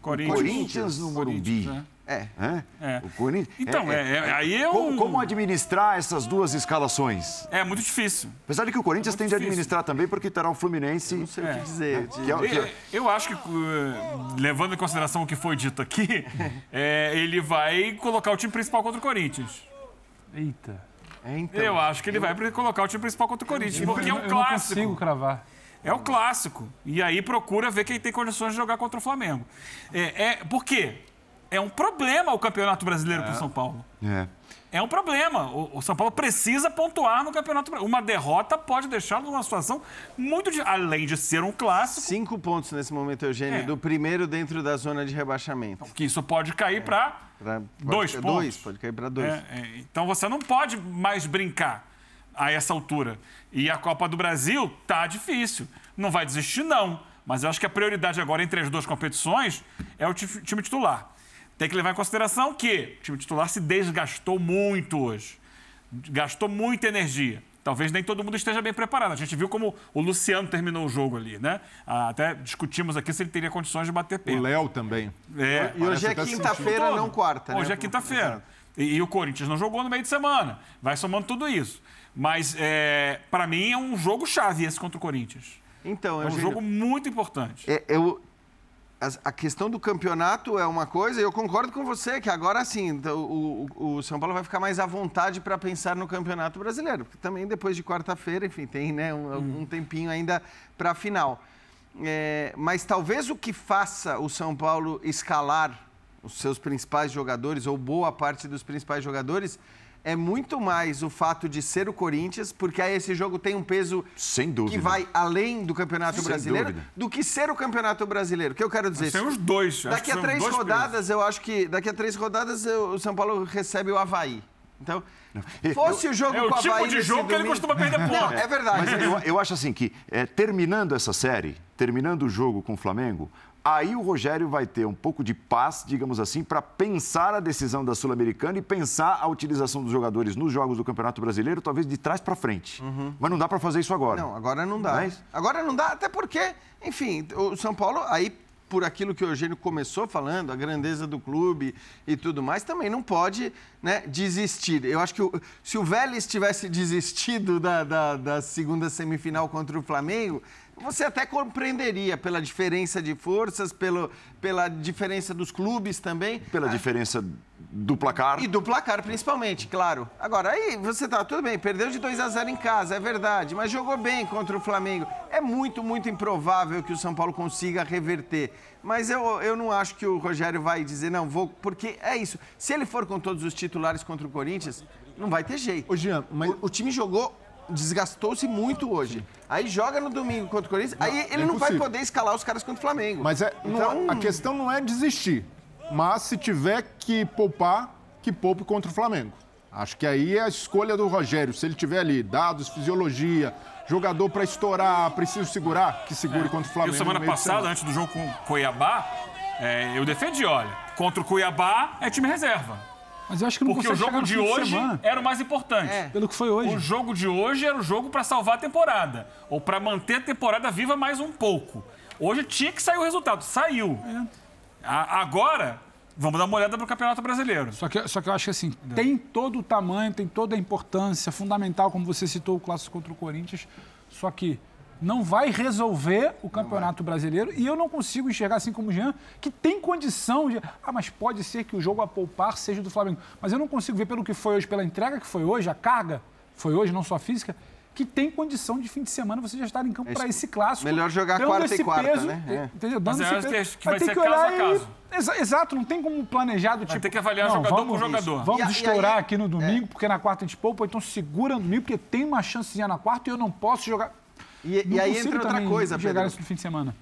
Corinthians. Corinthians no Morumbi. Corinthians, né? É. Né? É. O Corinthians. Então, é- é- aí é como, um- como administrar essas duas escalações? É muito difícil. Apesar de que o Corinthians tem de administrar também, porque terá o Fluminense. Não sei o que dizer. Que é, o- que Eu, é- eu acho que, levando em consideração o que foi dito aqui, ele vai colocar o time principal contra o Corinthians. Eita. É, então. eu acho que ele vai colocar o time principal contra o Corinthians, porque é eu, um eu não consigo clássico. cravar. É o clássico. E aí procura ver quem tem condições de jogar contra o Flamengo. É, é, por quê? É um problema o Campeonato Brasileiro para o São Paulo. é. É um problema. O, o São Paulo precisa pontuar no Campeonato Brasileiro. Uma derrota pode deixá-lo numa situação muito... di- Além de ser um clássico, Cinco pontos nesse momento, Eugênio, É. do primeiro dentro da zona de rebaixamento. que isso pode cair para Pra- pode Dois pontos. Dois, pode cair para dois. É, é, então você não pode mais brincar a essa altura. E a Copa do Brasil tá difícil. Não vai desistir, não. Mas eu acho que a prioridade agora entre as duas competições é o ti- time titular. Tem que levar em consideração que o time titular se desgastou muito hoje. Gastou muita energia. Talvez nem todo mundo esteja bem preparado. A gente viu como o Luciano terminou o jogo ali, né? Ah, Até discutimos aqui se ele teria condições de bater O pênalti. Léo também. É, E hoje é quinta-feira, não quarta, né? Hoje é quinta-feira. E, e o Corinthians não jogou no meio de semana. Vai somando tudo isso. Mas, é, para mim, é um jogo chave esse contra o Corinthians. Então, É um Eugênio, jogo muito importante. É, eu, a questão do campeonato é uma coisa, e eu concordo com você, que agora sim, o, o- o São Paulo vai ficar mais à vontade para pensar no Campeonato Brasileiro, porque também depois de quarta-feira, enfim, tem né, um, um tempinho ainda para a final. É, mas talvez o que faça o São Paulo escalar os seus principais jogadores, ou boa parte dos principais jogadores, é muito mais o fato de ser o Corinthians, porque aí esse jogo tem um peso Sem dúvida. que vai além do Campeonato Sem Brasileiro dúvida. do que ser o Campeonato Brasileiro. O que eu quero dizer? Tem os dois. Daqui a são três rodadas, eu acho que daqui a três rodadas eu- o São Paulo recebe o Havaí. Então, fosse o jogo pesos. É com o o Havaí tipo de jogo que ele domingo- costuma perder Não, ponto. é verdade. Mas eu, eu acho assim que, é, terminando essa série, terminando o jogo com o Flamengo, aí o Rogério vai ter um pouco de paz, digamos assim, para pensar a decisão da Sul-Americana e pensar a utilização dos jogadores nos jogos do Campeonato Brasileiro, talvez de trás para frente. Mas não dá para fazer isso agora. Não, agora não dá. Mas- Agora não dá, até porque, enfim, o São Paulo, aí, por aquilo que o Eugênio começou falando, a grandeza do clube e tudo mais, também não pode né, desistir. Eu acho que o- se o Vélez tivesse desistido da, da, da segunda semifinal contra o Flamengo, você até compreenderia pela diferença de forças, pelo, pela diferença dos clubes também. Pela Ah, diferença do placar. e do placar, principalmente, claro. Agora, aí você tá, tudo bem, perdeu de 2 a 0 em casa, é verdade, mas jogou bem contra o Flamengo. É muito, muito improvável que o São Paulo consiga reverter. Mas eu, eu não acho que o Rogério vai dizer, não, vou. Porque é isso. Se ele for com todos os titulares contra o Corinthians, não vai ter jeito. Ô, Jean, mas O, o time jogou, desgastou-se muito hoje. Aí joga no domingo contra o Corinthians, aí ele não vai poder escalar os caras contra o Flamengo. Mas é, não- Então- a questão não é desistir. Mas se tiver que poupar, que poupe contra o Flamengo. Acho que aí é a escolha do Rogério. Se ele tiver ali dados, fisiologia, jogador para estourar, preciso segurar, que segure contra o Flamengo. Eu, semana passada, semana. antes do jogo com o Cuiabá, é, eu defendi, olha, contra o Cuiabá é time reserva. Mas eu acho que não Porque o jogo de hoje semana, era o mais importante. É. Pelo que foi hoje. O jogo de hoje era o jogo para salvar a temporada. Ou para manter a temporada viva mais um pouco. Hoje tinha que sair o resultado. Saiu. A- agora, vamos dar uma olhada pro Campeonato Brasileiro. Só que, só que eu acho que assim, tem todo o tamanho, tem toda a importância fundamental, como você citou o clássico contra o Corinthians, só que não vai resolver o Campeonato Brasileiro e eu não consigo enxergar assim como o Jean, que tem condição de. Ah, mas pode ser que o jogo a poupar seja do Flamengo. Mas eu não consigo ver pelo que foi hoje, pela entrega que foi hoje, a carga foi hoje, não só física, que tem condição de fim de semana você já estar em campo para esse clássico. Melhor jogar dando quarta e esse quarta, peso, né? Entendeu? Mas Dando eu esse acho peso. que vai ser ter caso a olhar e- caso. Exa- Exato, não tem como planejar do tipo. ter que avaliar não, jogador vamos, por jogador. Vamos E a- e estourar aí- aqui no domingo, porque na quarta a gente poupa, ou então segura no domingo, porque tem uma chancezinha na quarta e eu não posso jogar. E, e aí entra outra coisa, jogar Pedro. isso no fim de semana.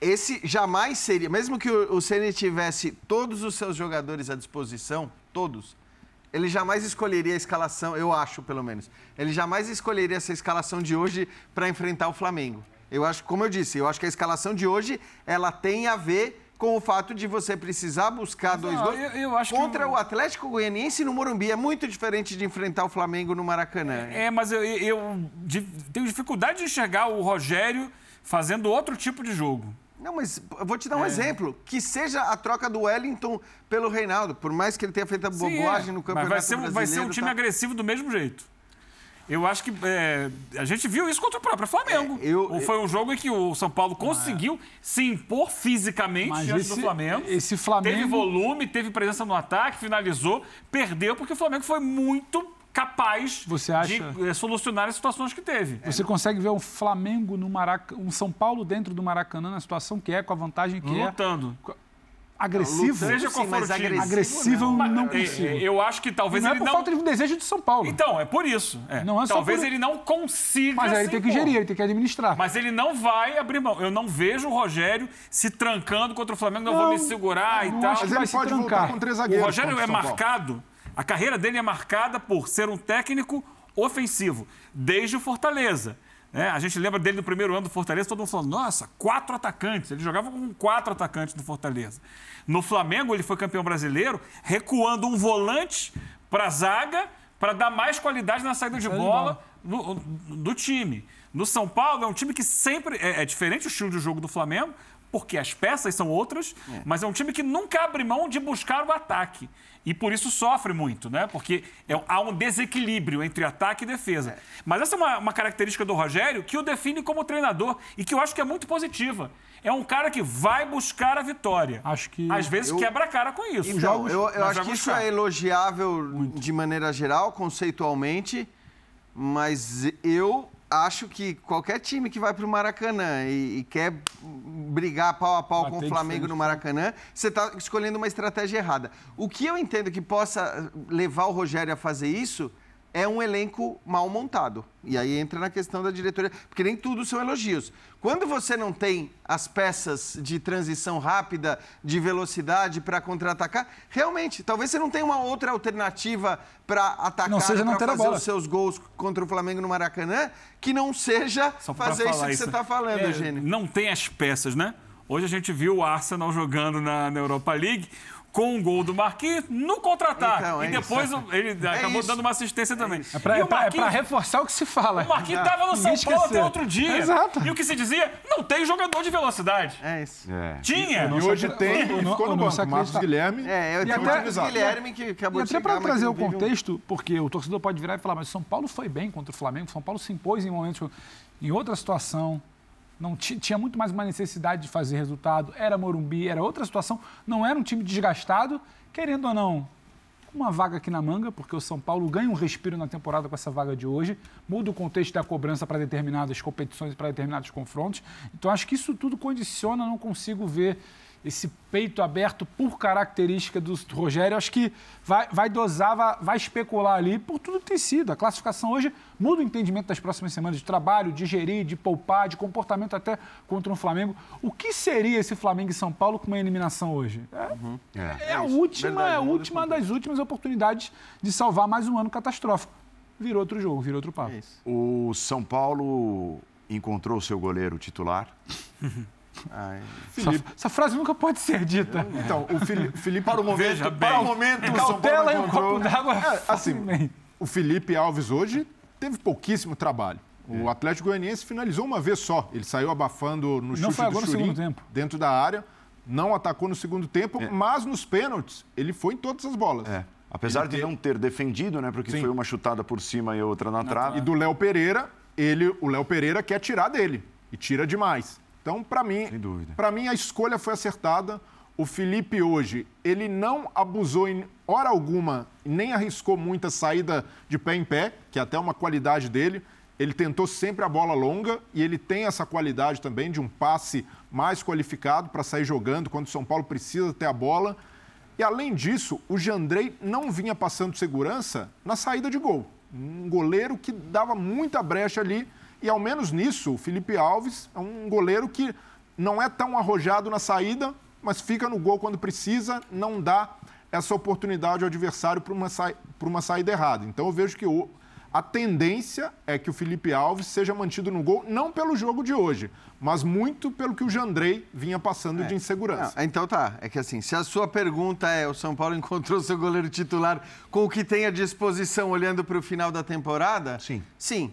Esse jamais seria, mesmo que o, o Ceni tivesse todos os seus jogadores à disposição, todos, ele jamais escolheria a escalação, eu acho pelo menos. Ele jamais escolheria essa escalação de hoje para enfrentar o Flamengo. Eu acho, como eu disse, eu acho que a escalação de hoje ela tem a ver com o fato de você precisar buscar dois gols eu- eu acho que contra o- Atlético Goianiense no Morumbi. É muito diferente de enfrentar o Flamengo no Maracanã. É, mas eu, eu di- tenho dificuldade de enxergar o Rogério fazendo outro tipo de jogo. Não, mas eu vou te dar É. um exemplo. Que seja a troca do Wellington pelo Reinaldo. Por mais que ele tenha feito a Sim, bobagem é. no Mas Campeonato vai ser, um- vai ser um Brasileiro, time tá? agressivo do mesmo jeito. Eu acho que é, a gente viu isso contra o próprio Flamengo. É, eu- Foi um jogo em que o São Paulo conseguiu se impor fisicamente Mas diante esse- do Flamengo. esse Flamengo- Teve volume, teve presença no ataque, finalizou, perdeu porque o Flamengo foi muito capaz Você acha- de eh, solucionar as situações que teve. Você consegue ver um Flamengo no Maracanã, um São Paulo dentro do Maracanã na situação que é, com a vantagem que é. Lutando. Agressivo? Seja qual Sim, for mas o time. agressivo não É, consigo. é, Eu acho que talvez não é ele por não. falta de um desejo de São Paulo. Então, é por isso. é. Não é talvez por- ele não consiga. mas aí ele tem que gerir, ele tem que administrar. Mas ele não vai abrir mão. Eu não vejo o Rogério se trancando contra o Flamengo, não, Não, vou me segurar e não tal. acho Mas ele se pode trancar. voltar com três O zagueiros. Rogério é o São Paulo. marcado, a carreira dele é marcada por ser um técnico ofensivo, desde o Fortaleza. Né? a gente lembra dele no primeiro ano do Fortaleza, todo mundo falando, nossa, quatro atacantes. Ele jogava com quatro atacantes do Fortaleza. No Flamengo, ele foi campeão brasileiro, recuando um volante para a zaga para dar mais qualidade na saída de Saída de bola do, do time. No São Paulo, é um time que sempre. É, é diferente o estilo de jogo do Flamengo, porque as peças são outras, mas é um time que nunca abre mão de buscar o ataque. E por isso sofre muito, né? Porque é- há um desequilíbrio entre ataque e defesa. Mas essa é uma, uma característica do Rogério que o define como treinador e que eu acho que é muito positiva. É um cara que vai buscar a vitória. Acho que- Às vezes Eu- quebra a cara com isso. Então, jogos- eu, eu mas acho que isso é elogiável de maneira geral, conceitualmente, mas eu acho que qualquer time que vai para o Maracanã e, e quer brigar pau a pau com o Flamengo no Maracanã, você está escolhendo uma estratégia errada. O que eu entendo que possa levar o Rogério a fazer isso é um elenco mal montado. E aí entra na questão da diretoria, porque nem tudo são elogios. Quando você não tem as peças de transição rápida, de velocidade para contra-atacar, realmente, talvez você não tenha uma outra alternativa para atacar, para fazer bola. os seus gols contra o Flamengo no Maracanã, que não seja fazer isso que você está falando, É, Eugênio. Não tem as peças, né? Hoje a gente viu o Arsenal jogando na, na Europa League com um gol do Marquinhos no contra-ataque. Então, é e depois isso. o- ele acabou isso. dando uma assistência também. É pra, e é o pra- é pra reforçar o que se fala. o Marquinhos estava no São Paulo até outro dia. Exato. E o que se dizia, não tem jogador de velocidade. É isso. É. Tinha. E hoje só- tem, e não- ficou no não banco. Marcos. Guilherme. É, eu E tinha até- o Guilherme que acabou E de até para trazer o um- contexto, porque o torcedor pode virar e falar, mas São Paulo foi bem contra o Flamengo, São Paulo se impôs em momentos, em outra situação, não ti- tinha muito mais uma necessidade de fazer resultado, era Morumbi, era outra situação, não era um time desgastado, querendo ou não, uma vaga aqui na manga, porque o São Paulo ganha um respiro na temporada com essa vaga de hoje, muda o contexto da cobrança para determinadas competições para determinados confrontos. Então acho que isso tudo condiciona, não consigo ver esse peito aberto por característica do Rogério. Acho que vai, vai dosar, vai, vai especular ali por tudo que tem sido. A classificação hoje muda o entendimento das próximas semanas de trabalho, de gerir, de poupar, de comportamento até contra um Flamengo. O que seria esse Flamengo e São Paulo com uma eliminação hoje? É, É. é a última, Verdade, é a última das últimas oportunidades de salvar mais um ano catastrófico. Virou outro jogo, virou outro papo. É. O São Paulo encontrou o seu goleiro titular. Ai, Essa, essa frase nunca pode ser dita. Então, o Fili- Felipe... Para o momento, Veja para o bem. momento, o São Paulo Cautela e um copo d'água. É, assim, o Felipe Alves hoje teve pouquíssimo trabalho. O Atlético Goianiense finalizou uma vez só. Ele saiu abafando no chute foi do agora no Churin, segundo tempo. dentro da área. Não atacou no segundo tempo, mas nos pênaltis ele foi em todas as bolas. É. Apesar de não ter defendido, né? Porque Sim. foi uma chutada por cima e outra na trave. E do Léo Pereira, ele, o Léo Pereira quer tirar dele e tira demais. Então, para mim, para mim a escolha foi acertada. O Felipe hoje, ele não abusou em hora alguma, nem arriscou muita saída de pé em pé, que é até uma qualidade dele. Ele tentou sempre a bola longa e ele tem essa qualidade também de um passe mais qualificado para sair jogando quando o São Paulo precisa ter a bola. E além disso, o Jandrei não vinha passando segurança na saída de gol. Um goleiro que dava muita brecha ali. E ao menos nisso, o Felipe Alves é um goleiro que não é tão arrojado na saída, mas fica no gol quando precisa, não dá essa oportunidade ao adversário para uma, sa... uma saída errada. Então eu vejo que o a tendência é que o Felipe Alves seja mantido no gol, não pelo jogo de hoje, mas muito pelo que o Jandrei vinha passando é. de insegurança. Não, então tá, é que assim, se a sua pergunta é o São Paulo encontrou seu goleiro titular com o que tem à disposição olhando para o final da temporada? Sim. Sim,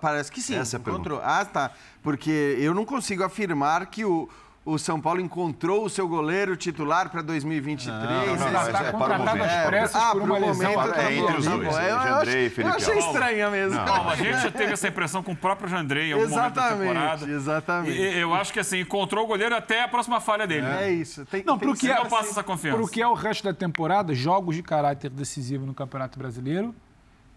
parece que sim. Essa encontrou. É a pergunta. Ah, tá. Porque eu não consigo afirmar que o o São Paulo encontrou o seu goleiro titular para 2023. Não, não, não, não, está contratado às pressas ah, por uma lesão. Momento, é, entre os dois. Eu, eu, Jandrei, eu, eu achei estranha mesmo. Não, a gente já teve essa impressão com o próprio Jandrei em algum exatamente, momento da temporada. Exatamente. E, eu acho que assim, encontrou o goleiro até a próxima falha dele. É, é isso. Tem, não, tem que é, não passa essa confiança. Para o que é o resto da temporada, jogos de caráter decisivo no Campeonato Brasileiro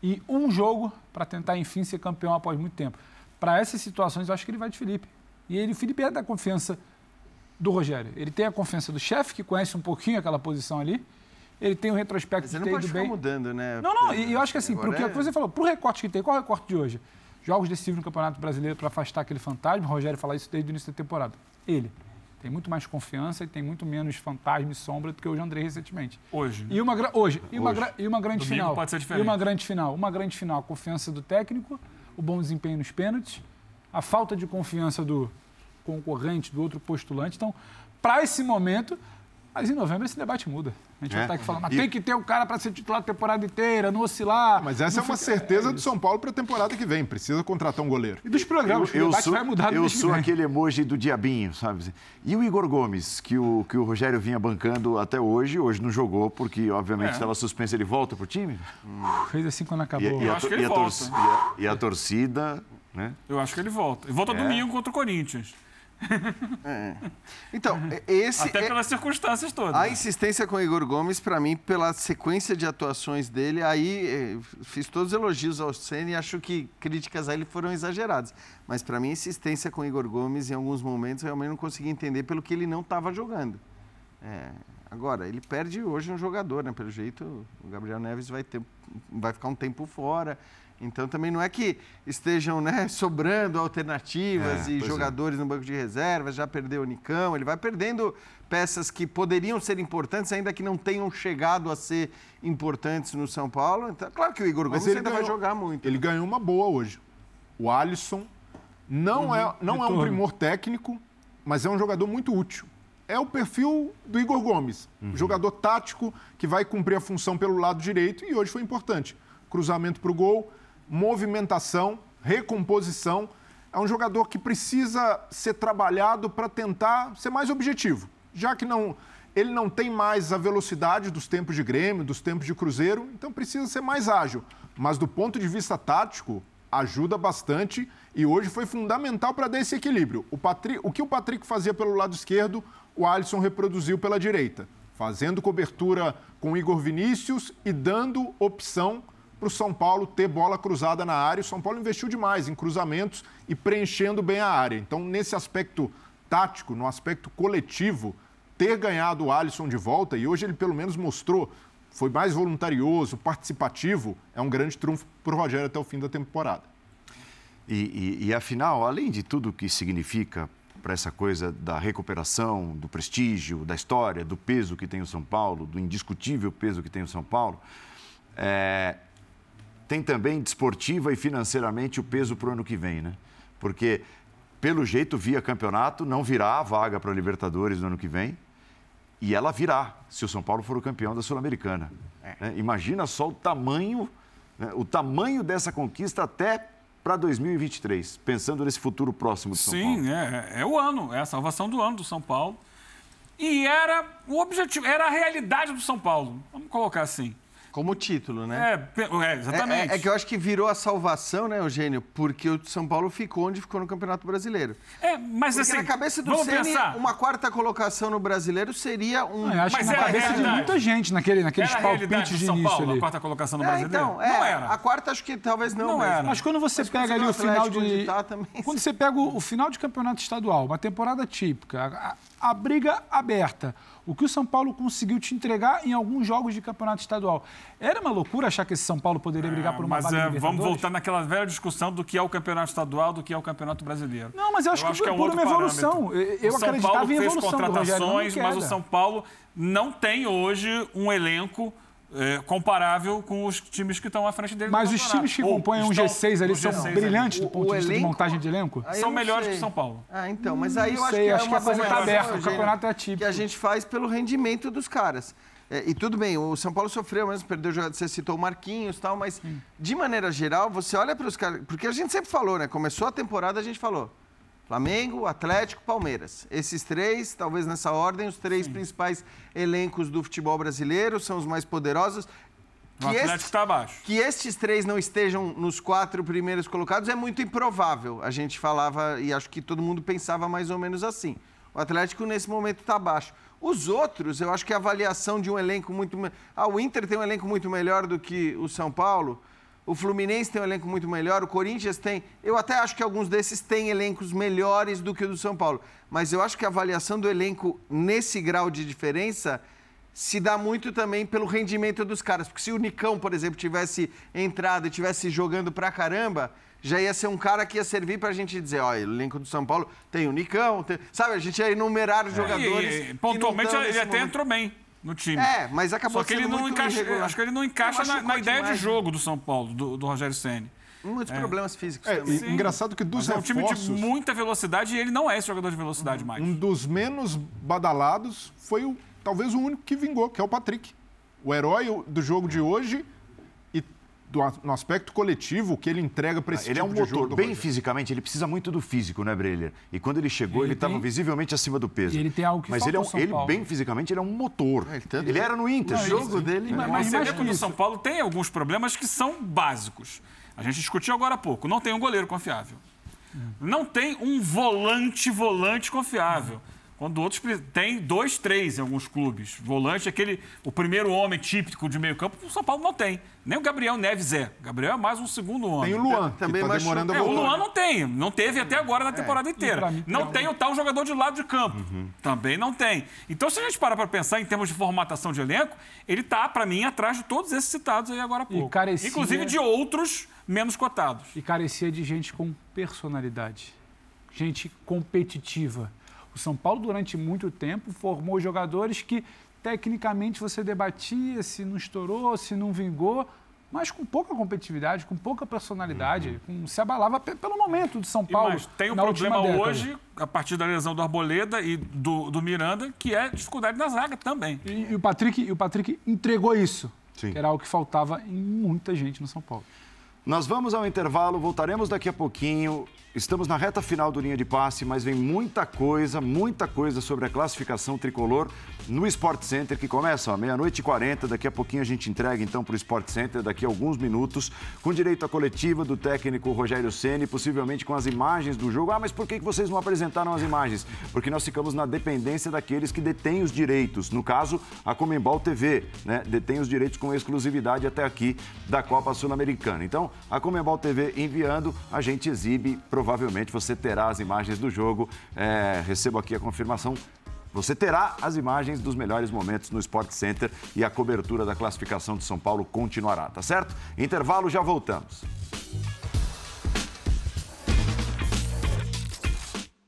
e um jogo para tentar, enfim, ser campeão após muito tempo. Para essas situações, eu acho que ele vai de Felipe. E ele, o Felipe é da confiança do Rogério. Ele tem a confiança do chefe, que conhece um pouquinho aquela posição ali. Ele tem o um retrospecto Mas você não de ter ido bem. mudando, né? Não, não, e eu acho que assim, porque é... você falou, pro recorte que tem, qual é o recorte de hoje? Jogos decisivos no Campeonato Brasileiro para afastar aquele fantasma. O Rogério fala isso desde o início da temporada. Ele tem muito mais confiança e tem muito menos fantasma e sombra do que o André recentemente. Hoje. Né? E uma, hoje. E uma, hoje. E uma grande Domingo final. Pode ser diferente. E uma grande final. Uma grande final. A confiança do técnico, o bom desempenho nos pênaltis, a falta de confiança do concorrente, do outro postulante. Então, para esse momento, mas em novembro esse debate muda. A gente é. vai estar aqui falando, mas e... tem que ter o um cara para ser titular a temporada inteira, não oscilar. Mas essa é uma certeza é do São Paulo para a temporada que vem. Precisa contratar um goleiro. E dos programas, eu, o debate sou, vai mudar Eu sou aquele emoji do diabinho, sabe? E o Igor Gomes, que o, que o Rogério vinha bancando até hoje, hoje não jogou, porque obviamente é. estava suspenso. Ele volta para o time? Hum. Fez assim quando acabou. E, e eu a, acho que ele e volta. e, a, e a torcida... Né? Eu acho que ele volta. E volta é. domingo contra o Corinthians. É. Então, esse. Até é pelas é... circunstâncias todas. A insistência com o Igor Gomes, para mim, pela sequência de atuações dele, aí eh, fiz todos os elogios ao Senna e acho que críticas a ele foram exageradas. Mas para mim, a insistência com o Igor Gomes, em alguns momentos, realmente não consegui entender pelo que ele não estava jogando. É, agora, ele perde hoje um jogador, né? Pelo jeito, o Gabriel Neves vai, ter, vai ficar um tempo fora. Então também não é que estejam né, sobrando alternativas é, e é. jogadores é. no banco de reservas, já perdeu o Nicão, ele vai perdendo peças que poderiam ser importantes, ainda que não tenham chegado a ser importantes no São Paulo. Então, claro que o Igor Gomes ainda ganhou, vai jogar muito. Ele ganhou uma boa hoje. O Alisson não uhum, é, não é um primor técnico, mas é um jogador muito útil. É o perfil do Igor Gomes, uhum. jogador tático que vai cumprir a função pelo lado direito e hoje foi importante. Cruzamento para o gol, movimentação, recomposição. É um jogador que precisa ser trabalhado para tentar ser mais objetivo, já que não ele não tem mais a velocidade dos tempos de Grêmio, dos tempos de Cruzeiro, então precisa ser mais ágil. Mas do ponto de vista tático, ajuda bastante e hoje foi fundamental para dar esse equilíbrio. O, Patrick, o que o Patrick fazia pelo lado esquerdo, o Alisson reproduziu pela direita, fazendo cobertura com Igor Vinícius e dando opção para o São Paulo ter bola cruzada na área. O São Paulo investiu demais em cruzamentos e preenchendo bem a área. Então, nesse aspecto tático, no aspecto coletivo, ter ganhado o Alisson de volta, e hoje ele pelo menos mostrou, foi mais voluntarioso, participativo, é um grande trunfo para o Rogério até o fim da temporada. E, e, e afinal, além de tudo que significa para essa coisa da recuperação, do prestígio, da história, do peso que tem o São Paulo, do indiscutível peso que tem o São Paulo, é, tem também desportiva e financeiramente o peso para o ano que vem, né? Porque, pelo jeito, via campeonato, não virá a vaga para a Libertadores no ano que vem. E ela virá, se o São Paulo for o campeão da Sul-Americana. É. Né? Imagina só o tamanho, né? o tamanho dessa conquista até para 2023, pensando nesse futuro próximo de São Sim, Paulo. Sim, é, é o ano, é a salvação do ano do São Paulo. E era o objetivo, era a realidade do São Paulo. Vamos colocar assim. Como título, né? É, é, É, exatamente. é- é que eu acho que virou a salvação, né, Eugênio? Porque o São Paulo ficou onde ficou no Campeonato Brasileiro. É, mas Porque assim, na cabeça do vamos Ceni, pensar. uma quarta colocação no Brasileiro seria um... Não, eu acho Mas que na é a cabeça de muita gente, naquele, naqueles Era palpites de São início Paulo, ali. a quarta colocação no É, brasileiro? então, é, Não era. a quarta acho que talvez não, Não mesmo. era. Mas quando você Mas pega ali o final de. tá também, Quando você pega o, o final de campeonato estadual, uma temporada típica, a, a briga aberta, o que o São Paulo conseguiu te entregar em alguns jogos de campeonato estadual. Era uma loucura achar que esse São Paulo poderia brigar por uma Mas vaga é, de vamos voltar naquela velha discussão do que é o campeonato estadual, do que é o campeonato brasileiro. Não, mas eu acho que foi é um por uma evolução. Eu- eu São acreditava Paulo em fez evolução Rogério, não contratações, em mas o. São Paulo não tem hoje um elenco é, comparável com os times que estão à frente dele. Mas os times que compõem um estão G6 ali são G6 ali. brilhantes do O- ponto o de vista de elenco- montagem de elenco? Aí eu São melhores sei. que o São Paulo. Ah, então, mas aí eu Não acho sei, que acho é uma a coisa tá aberta, o campeonato é atípico. Que a gente faz pelo rendimento dos caras. É, e tudo bem, o São Paulo sofreu mesmo, perdeu jogador, você citou o Marquinhos e tal, mas de maneira geral, você olha para os caras. Porque a gente sempre falou, né? Começou a temporada, a gente falou. Flamengo, Atlético, Palmeiras. Esses três, talvez nessa ordem, os três principais elencos do futebol brasileiro, são os mais poderosos. O Atlético está abaixo. que estes três não estejam nos quatro primeiros colocados é muito improvável. A gente falava e acho que todo mundo pensava mais ou menos assim. O Atlético nesse momento está abaixo. Os outros, eu acho que a avaliação de um elenco muito. Ah, o Inter tem um elenco muito melhor do que o São Paulo. O Fluminense tem um elenco muito melhor, o Corinthians tem. Eu até acho que alguns desses têm elencos melhores do que o do São Paulo. Mas eu acho que a avaliação do elenco nesse grau de diferença se dá muito também pelo rendimento dos caras. Porque se o Nicão, por exemplo, tivesse entrado e tivesse jogando pra caramba, já ia ser um cara que ia servir pra gente dizer, ó, o elenco do São Paulo tem o Nicão, tem... sabe? A gente ia enumerar os jogadores. E, que e, não pontualmente ele até momento. entrou bem no time. É, mas acabou Só que ele sendo não muito encaixa, irregular. acho que ele não encaixa na, na ideia demais, de né? jogo do São Paulo, do, do Rogério Ceni. Muitos problemas físicos É, também. e engraçado que dos Mas é um time de reforços, muita velocidade e ele não é esse jogador de velocidade mais. um dos menos badalados foi o, talvez o único que vingou, que é o Patrick. O herói do jogo de hoje do, no aspecto coletivo, o que ele entrega para esse Ele é tipo um de jogo. motor, do bem Rogério. fisicamente, ele precisa muito do físico, né, Breler? E quando ele chegou, ele Ele estava visivelmente acima do peso. E ele tem algo que Mas ele, é um, São ele Paulo. bem fisicamente, ele é um motor. É, tanto- ele era no Inter. O jogo dele... Mas- Mas mas esse mais elenco que do isso. São Paulo tem alguns problemas que são básicos. A gente discutiu agora há pouco. Não tem um goleiro confiável. Não tem um volante, volante confiável. Quando outros tem dois, três em alguns clubes. Volante, aquele, o primeiro homem típico de meio campo, o São Paulo não tem. Nem o Gabriel Neves é. O Gabriel é mais um segundo homem. Tem o Luan, Também que tá machuca. demorando a É, o. Luan não tem. Não teve até agora na temporada inteira. pra mim, não tem tem o tal jogador de lado de campo. Também não tem. Então, se a gente parar para pensar em termos de formatação de elenco, ele tá, para mim, atrás de todos esses citados aí agora há pouco. carecia- Inclusive de outros menos cotados. E carecia de gente com personalidade, gente competitiva. O São Paulo, durante muito tempo, formou jogadores que, tecnicamente, você debatia se não estourou, se não vingou, mas com pouca competitividade, com pouca personalidade, com- se abalava pe- pelo momento do São E Paulo. mais, tem um problema hoje, a partir da lesão do Arboleda e do, do Miranda, que é dificuldade na zaga também. E, e o Patrick, e o Patrick entregou isso, Sim. que era algo que faltava em muita gente no São Paulo. Nós vamos ao intervalo, voltaremos daqui a pouquinho. Estamos na reta final do linha de passe, mas vem muita coisa, muita coisa sobre a classificação tricolor no Sport Center, que começa à meia-noite e 40. Daqui a pouquinho a gente entrega então para o Sport Center, daqui a alguns minutos, com direito à coletiva do técnico Rogério Ceni, possivelmente com as imagens do jogo. Ah, mas por que vocês não apresentaram as imagens? Porque nós ficamos na dependência daqueles que detêm os direitos. No caso, a Comembol TV, né? Detém os direitos com exclusividade até aqui da Copa Sul-Americana. Então, a Comembol TV enviando, a gente exibe. Provavelmente você terá as imagens do jogo. É, recebo aqui a confirmação. Você terá as imagens dos melhores momentos no Sport Center e a cobertura da classificação de São Paulo continuará, tá certo? Intervalo, já voltamos.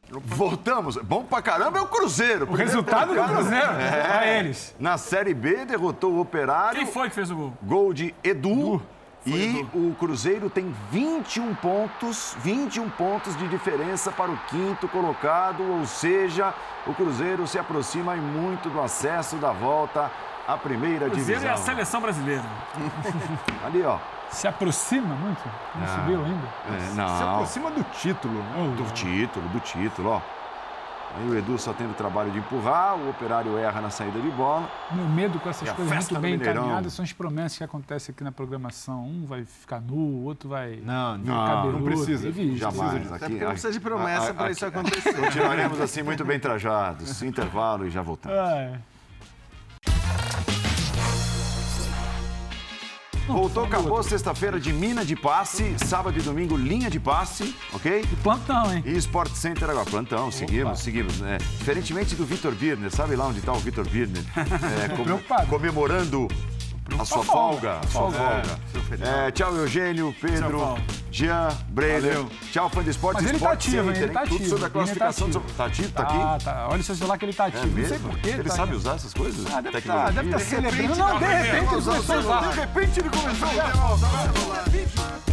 Voltamos. Bom pra caramba é o Cruzeiro. O resultado do Cruzeiro, para eles. Na Série B, derrotou o Operário. Quem foi que fez o gol? Gol de Edu. E o Cruzeiro tem 21 pontos, 21 pontos de diferença para o quinto colocado, ou seja, o Cruzeiro se aproxima e muito do acesso da volta à primeira Cruzeiro é divisão. a seleção brasileira. Ali, ó. Se aproxima muito, não subiu ainda. É, Se não, aproxima do título, né? do título, do título, ó. Aí o Edu só tendo o trabalho de empurrar, o operário erra na saída de bola. Meu medo com essas E coisas muito bem encaminhadas são as promessas que acontecem aqui na programação. Um vai ficar nu, o outro vai. Não, ficar não, cabeludo. não precisa. Jamais. Até Aqui, porque não precisa de promessa a- a- para isso acontecer. Continuaremos assim muito bem trajados. Intervalo e já voltamos. Ah, Voltou, acabou sexta-feira de mina de passe, sábado e domingo linha de passe, ok? E plantão, hein? E Sport Center agora, plantão, seguimos, seguimos. né? diferentemente do Vitor Birner, sabe lá onde está o Vitor Birner? É, com- Preocupado. comemorando a sua folga. A sua folga. É, tchau, Eugênio, Pedro, Tchau. Jean, Brenner. Tchau, fã de esporte. Mas ele tá ativo, hein? Center, Ele tá hein? Tudo ativo. sobre a Birner classificação. tá do- ativo. Tá ativo? Tá Tá, aqui? tá. Olha o seu celular que ele tá É ativo. não sei mesmo? porquê. Ele tá sabe aqui. usar essas coisas? Ah, deve estar Tecnologia? deve tá celebrando. Não, de repente ele começou a usar. De repente ele começou a usar.